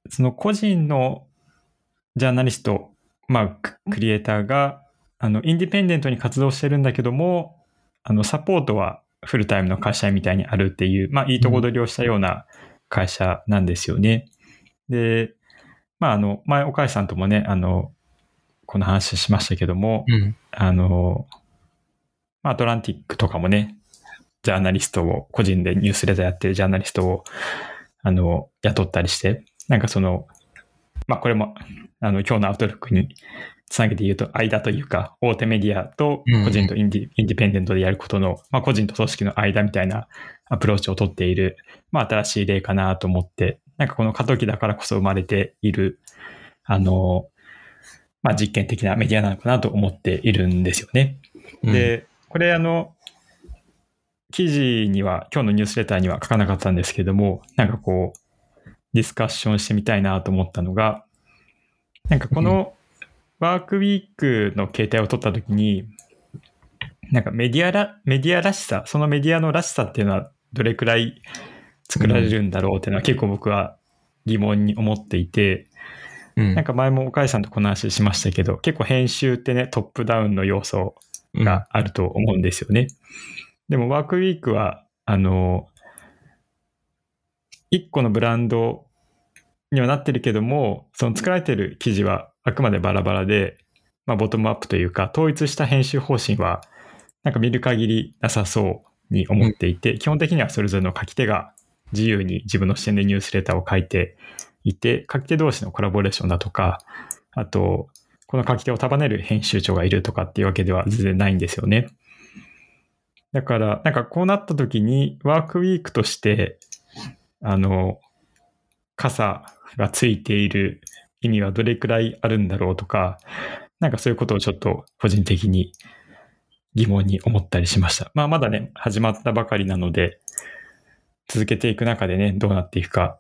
その個人のジャーナリスト、まあ、クリエイターが、あの、インディペンデントに活動してるんだけども、あの、サポートはフルタイムの会社みたいにあるっていう、まあ、いいとこ取りをしたような会社なんですよね。で、まあ、あの、前、岡井さんともね、あの、この話しましたけども、うん。あの、まあアトランティックとかもね、ジャーナリストを、個人でニュースレターやってるジャーナリストを、あの、雇ったりして、なんかその、まあこれも、あの、今日のアウトロックにつなげて言うと、間というか、大手メディアと個人とインディ,、インディペンデントでやることの、まあ個人と組織の間みたいなアプローチを取っている、まあ新しい例かなと思って、なんかこの過渡期だからこそ生まれている、あの、まあ実験的なメディアなのかなと思っているんですよね。うん、で、これあの、記事には、今日のニュースレターには書かなかったんですけども、なんかこう、ディスカッションしてみたいなと思ったのが、なんかこのワークウィークの形態を取ったときに、なんかメディアら、メディアらしさ、そのメディアのらしさっていうのはどれくらい作られるんだろうっていうのは結構僕は疑問に思っていて、うんなんか前も岡井さんとこの話しましたけど、結構編集ってね、トップダウンの要素があると思うんですよね。でもワークウィークは、あの、一個のブランドにはなってるけども、その作られてる記事はあくまでバラバラで、まあボトムアップというか、統一した編集方針は、なんか見る限りなさそうに思っていて、基本的にはそれぞれの書き手が自由に自分の視点でニュースレターを書いていて、書き手同士のコラボレーションだとか、あと、この書き手を束ねる編集長がいるとかっていうわけでは全然ないんですよね。だから、なんかこうなった時に、ワークウィークとして、あの、傘がついている意味はどれくらいあるんだろうとか、なんかそういうことをちょっと個人的に疑問に思ったりしました。まあまだね、始まったばかりなので、続けていく中でね、どうなっていくか、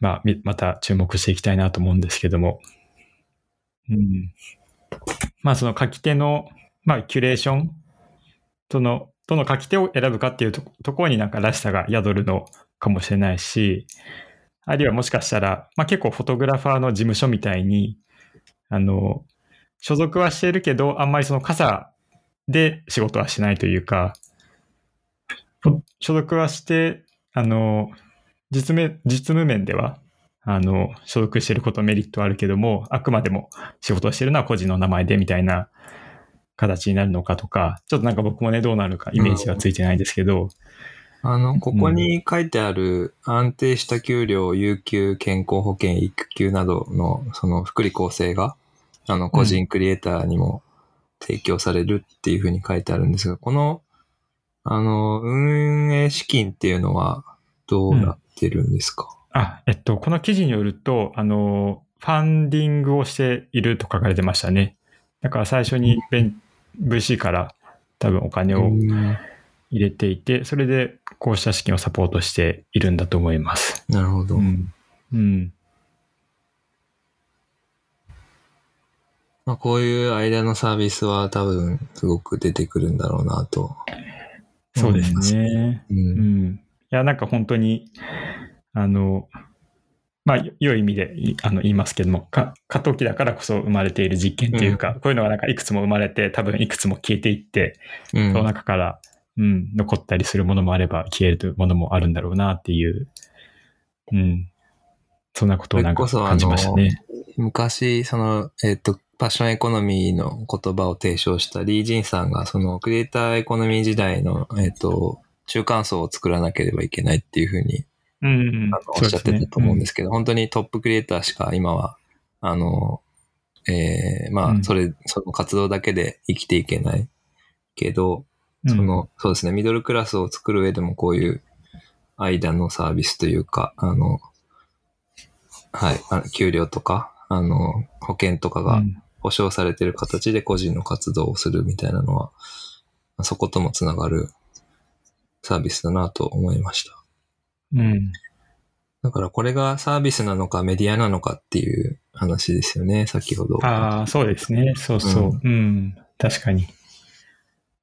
まあ、また注目していきたいなと思うんですけども。うん。まあ、その書き手の、まあ、キュレーションとの、どの書き手を選ぶかっていうとところになんからしさが宿るのかもしれないし、あるいはもしかしたら、まあ結構フォトグラファーの事務所みたいに、あの、所属はしてるけど、あんまりその傘で仕事はしないというか、所属はして、あの、実務、実務面では、あの、所属してることメリットはあるけども、あくまでも仕事をしてるのは個人の名前でみたいな形になるのかとか、ちょっとなんか僕もね、どうなるかイメージがついてないですけど、あの、ここに書いてある安定した給料、有給、健康保険、育休などのその福利厚生が、あの、個人クリエイターにも提供されるっていうふうに書いてあるんですが、この、あの、運営資金っていうのはどうなってるんですか、あ、えっと、この記事によると、あの、ファンディングをしていると書かれてましたね。だから最初にベン VC から多分お金をうん入れていて、それでこうした資金をサポートしているんだと思います。なるほど。うん。うん。まあ、こういう間のサービスは多分すごく出てくるんだろうなと。そうですね。う。うんん。いや、なんか本当に、あの、まあ、よ良い意味でいあの言いますけども、か過渡期だからこそ生まれている実験というか、こういうのがなんかいくつも生まれて、多分いくつも消えていって、うんその中から、うん、残ったりするものもあれば、消えるものもあるんだろうなっていう、うん。そんなことをなんか感じましたね。昔、その、えっ、と、パッションエコノミーの言葉を提唱したリー・ジンさんが、そのクリエイターエコノミー時代の、えっ、と、中間層を作らなければいけないっていうふうにうん、うんあのおっしゃってたと思うんですけど、本当にトップクリエイターしか今は、あの、えーまあ、うん。それ、その活動だけで生きていけないけど、うん。その、そうですね、ミドルクラスを作る上でもこういう間のサービスというか、あの、はい、あの給料とか、あの、保険とかがうん保障されてる形で個人の活動をするみたいなのは、そこともつながるサービスだなと思いました。うん。だからこれがサービスなのかメディアなのかっていう話ですよね、先ほど。ああ、そうですね。そうそう。うん。確かに。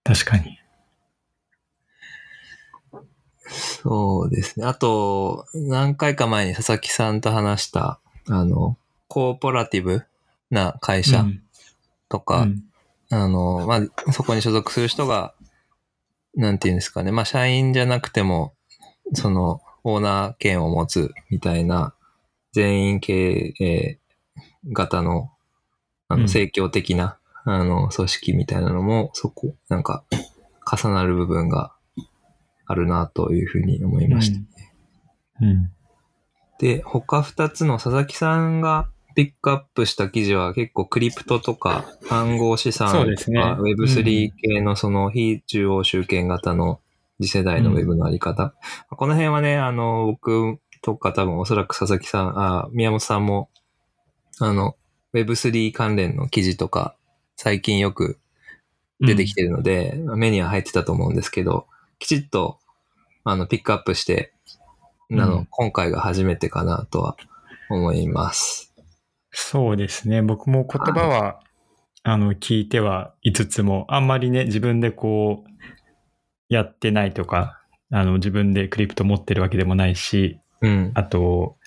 確かに。そうですね。あと、何回か前に佐々木さんと話した、あの、コーポラティブな会社うんとか、うんあの、まあ、そこに所属する人が、なんていうんですかね。まあ、社員じゃなくても、その、オーナー権を持つみたいな、全員経営型の、あの、うん盛況的な、あの、組織みたいなのも、そこ、なんか、重なる部分があるなというふうに思いました。うん。で、他二つの佐々木さんがピックアップした記事は結構クリプトとか 暗号資産とか Web3 系のその非中央集権型の次世代の Web のあり方。この辺はね、あの、僕とか多分おそらく佐々木さん、あ宮本さんも、あの、Web3 関連の記事とか最近よく出てきてるので、目には入ってたと思うんですけど、きちっと、あの、ピックアップして、あの、うん。今回が初めてかなとは思います。そうですね。僕も言葉は、あの、聞いてはいつつも、あんまりね、自分でこう、やってないとか、あの、自分でクリプト持ってるわけでもないし、うん。あと、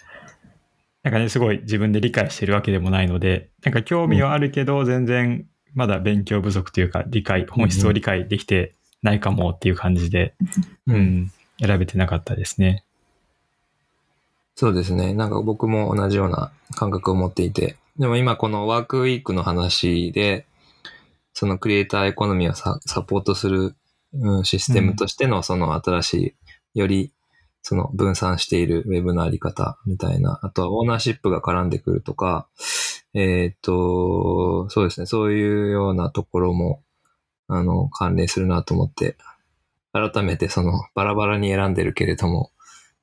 なんかね、すごい自分で理解してるわけでもないので、なんか興味はあるけど、全然まだ勉強不足というか、理解、本質を理解できてないかもっていう感じで、う。うんん、選べてなかったですね。そうですね。なんか僕も同じような感覚を持っていて。でも今このワークウィークの話で、そのクリエイターエコノミーをササポートする、うん、システムとしてのその新しい、よりその分散しているウェブのあり方みたいな、あとはオーナーシップが絡んでくるとか、えーっと、そうですね。そういうようなところも、あの、関連するなと思って、改めてそのバラバラに選んでるけれども、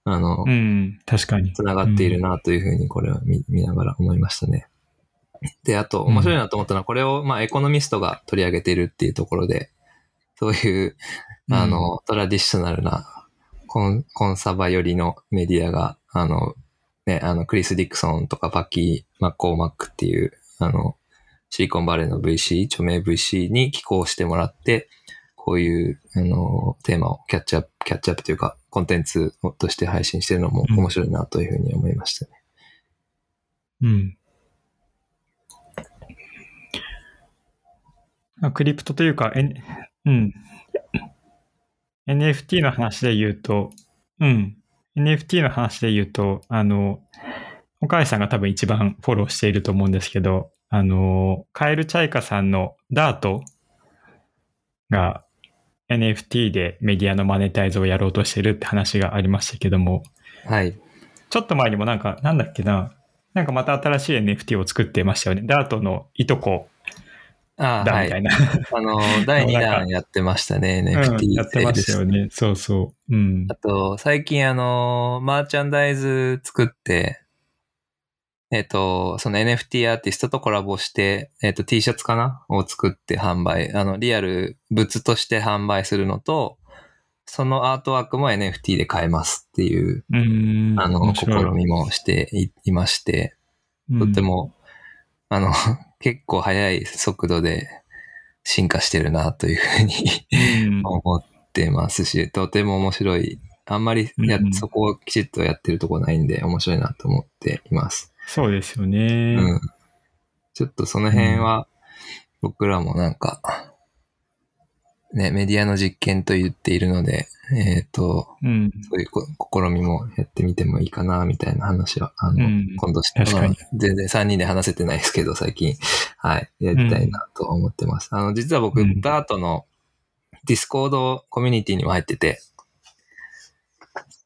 あの、うん、確かに。つながっているなというふうにこれを見見ながら思いましたね。で、あと面白いなと思ったのは、これをまあエコノミストが取り上げているっていうところで、そういう、あの、トラディショナルなコンコンサバ寄りのメディアが、あの、ね、あの、クリス・ディクソンとかパッキー・マッコーマックっていう、あの、シリコンバレーの VC、著名 VC に寄稿してもらって、こういう、あの、テーマをキャッチアップ、キャッチアップというか、コンテンツとして配信してるのも面白いなというふうに思いましたね。うん。あクリプトというか、N、うん。NFT の話で言うと、うん。NFT の話で言うと、あの、岡井さんが多分一番フォローしていると思うんですけど、あの、カエルチャイカさんのダートが NFT でメディアのマネタイズをやろうとしてるって話がありましたけども、はい。ちょっと前にもなんか、なんだっけな、なんかまた新しい NFT を作ってましたよね。ダートのいとこああ、はいだみた。いな。あの、第2 なんか弾やってましたね、うん NFT やってましたよね。そうそう。うんあ。と、最近あの、マーチャンダイズ作って、えっ、と、その NFT アーティストとコラボして、えっ、と T シャツかな？を作って販売。あの、リアル物として販売するのと、そのアートワークも NFT で買えますっていう、うん。あの、試みもしていいまして、うんとっても、あの、結構速い速度で進化してるなというふうにうん 思ってますし、とても面白い。あんまりや、そこをきちっとやってるとこないんで面白いなと思っています。そうですよね。うん。ちょっとその辺は僕らもなんか、ね、メディアの実験と言っているので、えっ、と、うん。そういうこ試みもやってみてもいいかな、みたいな話は、あの、うん今度して、全然3人で話せてないですけど、最近、はい、やりたいなと思ってます。あの、実は僕、うんダートのディスコードコミュニティにも入ってて、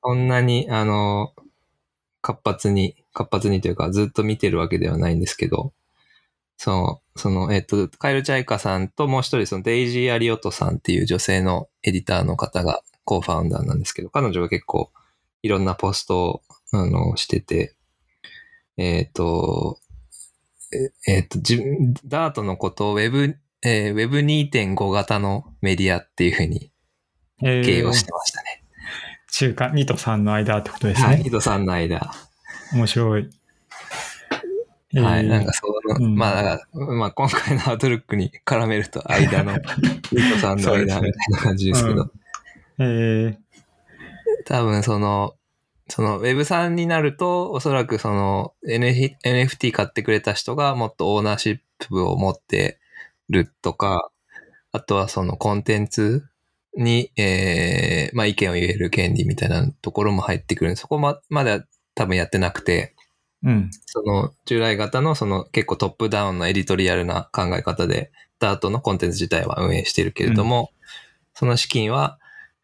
そんなに、あの、活発に、活発にというか、ずっと見てるわけではないんですけど、その、その、えっと、カイルチャイカさんともう一人、そのデイジー・アリオトさんっていう女性のエディターの方が co-founder なんですけど、彼女が結構いろんなポストを、あの、してて、えっ、と、ええっ、と、自分、ダートのことを Web、えー Web2.5 型のメディアっていうふうにえー形容してましたね。中間、2と3の間ってことですはい。ね。ヒドさんの間。面白い。はい。えーなんかその、うんまあだから、まあ今回のアウトルックに絡めると間の、ヒドさんの間みたいな感じですけど、えー多分その、その Web3 になると、おそらくその NF NFT 買ってくれた人がもっとオーナーシップを持ってるとか、あとはそのコンテンツに、えーまあ意見を言える権利みたいなところも入ってくる。そこままでは多分やってなくて、うん。その従来型のその結構トップダウンのエディトリアルな考え方で、ダートのコンテンツ自体は運営してるけれども、その資金は、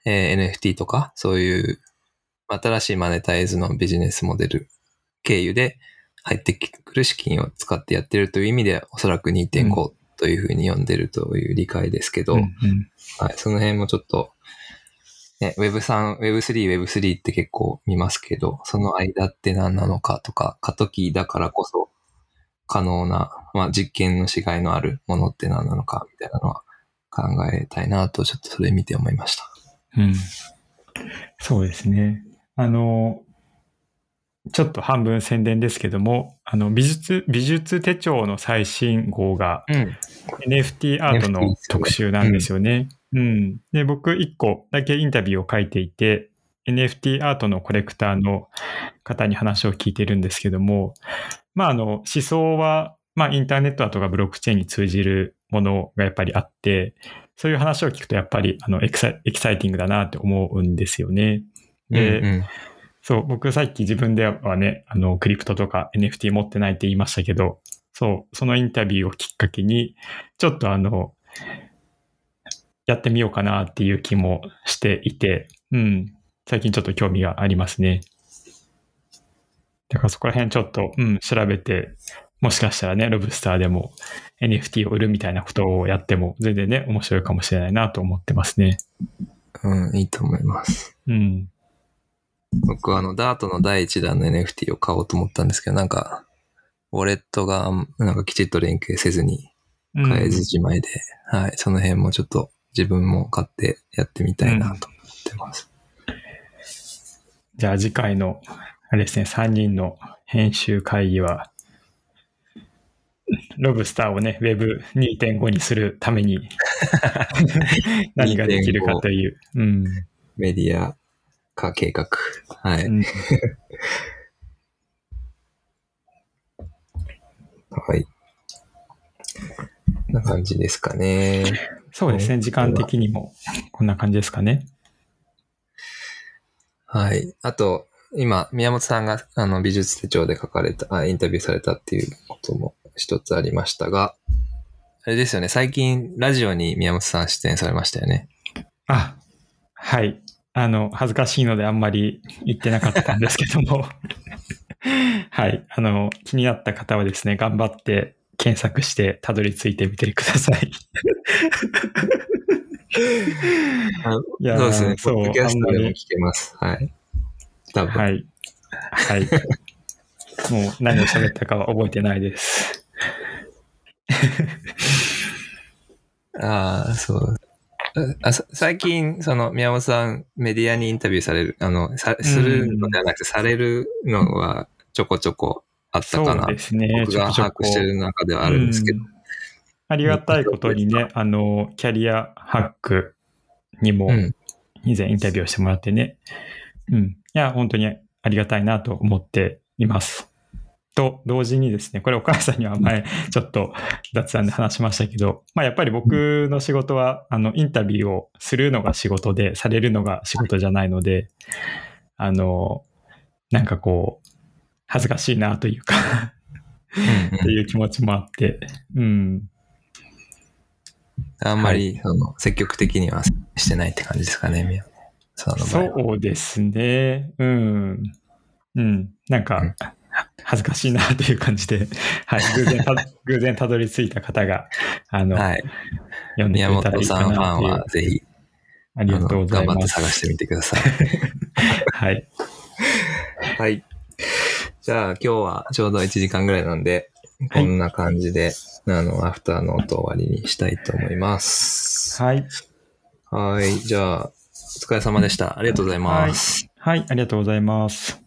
えー NFT とか、そういう新しいマネタイズのビジネスモデル経由で入ってくる資金を使ってやってるという意味で、おそらく2.5というふうに呼んでるという理解ですけど、うんうんはい、その辺もちょっと、ね、Web3、Web3、Web3 って結構見ますけど、その間って何なのかとか、過渡期だからこそ可能な、まあ実験のしがいのあるものって何なのかみたいなのは考えたいなと、ちょっとそれ見て思いました。うん。そうですね。あの、ちょっと半分宣伝ですけども、あの、美術、美術手帳の最新号がうん。NFT アートの特集なんですよね。うん。で、僕一個だけインタビューを書いていて、NFT アートのコレクターの方に話を聞いてるんですけども、まあ、あの、思想は、まあ、インターネットだとかブロックチェーンに通じるものがやっぱりあって、そういう話を聞くとやっぱり、あの、エキサエキサイティングだなって思うんですよね。で、うんうんそう、僕さっき自分ではね、あの、クリプトとか NFT 持ってないって言いましたけど、そう、そのインタビューをきっかけに、ちょっとあの、やってみようかなっていう気もしていて、うん、最近ちょっと興味がありますね。だからそこら辺ちょっと、うん、調べて、もしかしたらね、ロブスターでも NFT を売るみたいなことをやっても全然ね、面白いかもしれないなと思ってますね。うん、いいと思います。うん。僕はあの、ダートの第一弾の NFT を買おうと思ったんですけど、なんか、ウォレットがなんかきちっと連携せずにうん買えずじまいで、はい、その辺もちょっと自分も買ってやってみたいなと思ってます。じゃあ次回の、あれですね、3人の編集会議は、ロブスターをね、Web2.5 にするために 何ができるかという。うん。メディア化計画。はい。うん はい。こんな感じですかね。そうですね、時間的にもこんな感じですかね。はい。あと、今、宮本さんが、あの、美術手帳で書かれた、あ、インタビューされたっていうことも一つありましたが、あれですよね、最近、ラジオに宮本さん出演されましたよね。あ、はい。あの、恥ずかしいのであんまり言ってなかったんですけども。はい。あの、気になった方はですね、頑張って検索してたどり着いてみてください。いやーそうですね。そうポッドキャストでも聞けます。はい。多分。はい。はい。もう何を喋ったかは覚えてないです。ああ、そう。あさ最近、その、宮本さん、メディアにインタビューされる、あの、さするのではなくて、されるのはちょこちょこあったそうかな。ですね。僕がちょこちょこ把握してる中ではあるんですけど。うんありがたいことにね、あの、キャリアハックにもうん。以前インタビューをしてもらってね。うん。いや、本当にありがたいなと思っています。と、同時にですね、これお母さんには前、ちょっと雑談で話しましたけど、まあやっぱり僕の仕事は、あの、インタビューをするのが仕事で、されるのが仕事じゃないので、あの、なんかこう、恥ずかしいなというか、うんっていう気持ちもあって、うん。あんまり、その、積極的にはしてないって感じですかね。そうですね。うん。うん。なんか、うん恥ずかしいなという感じで、はい。偶然た、偶然たどり着いた方が、あの、はい。読んでく宮れたらいいか本さんファンは、ぜひ、ありがとうございあの頑張ってます。探してみてください。はい。はい。じゃあ、今日はちょうど1時間ぐらいなんで、はいこんな感じで、あの、アフターノート終わりにしたいと思います。はい。はい。じゃあ、お疲れ様でした。ありがとうございます。はい。ありがとうございます。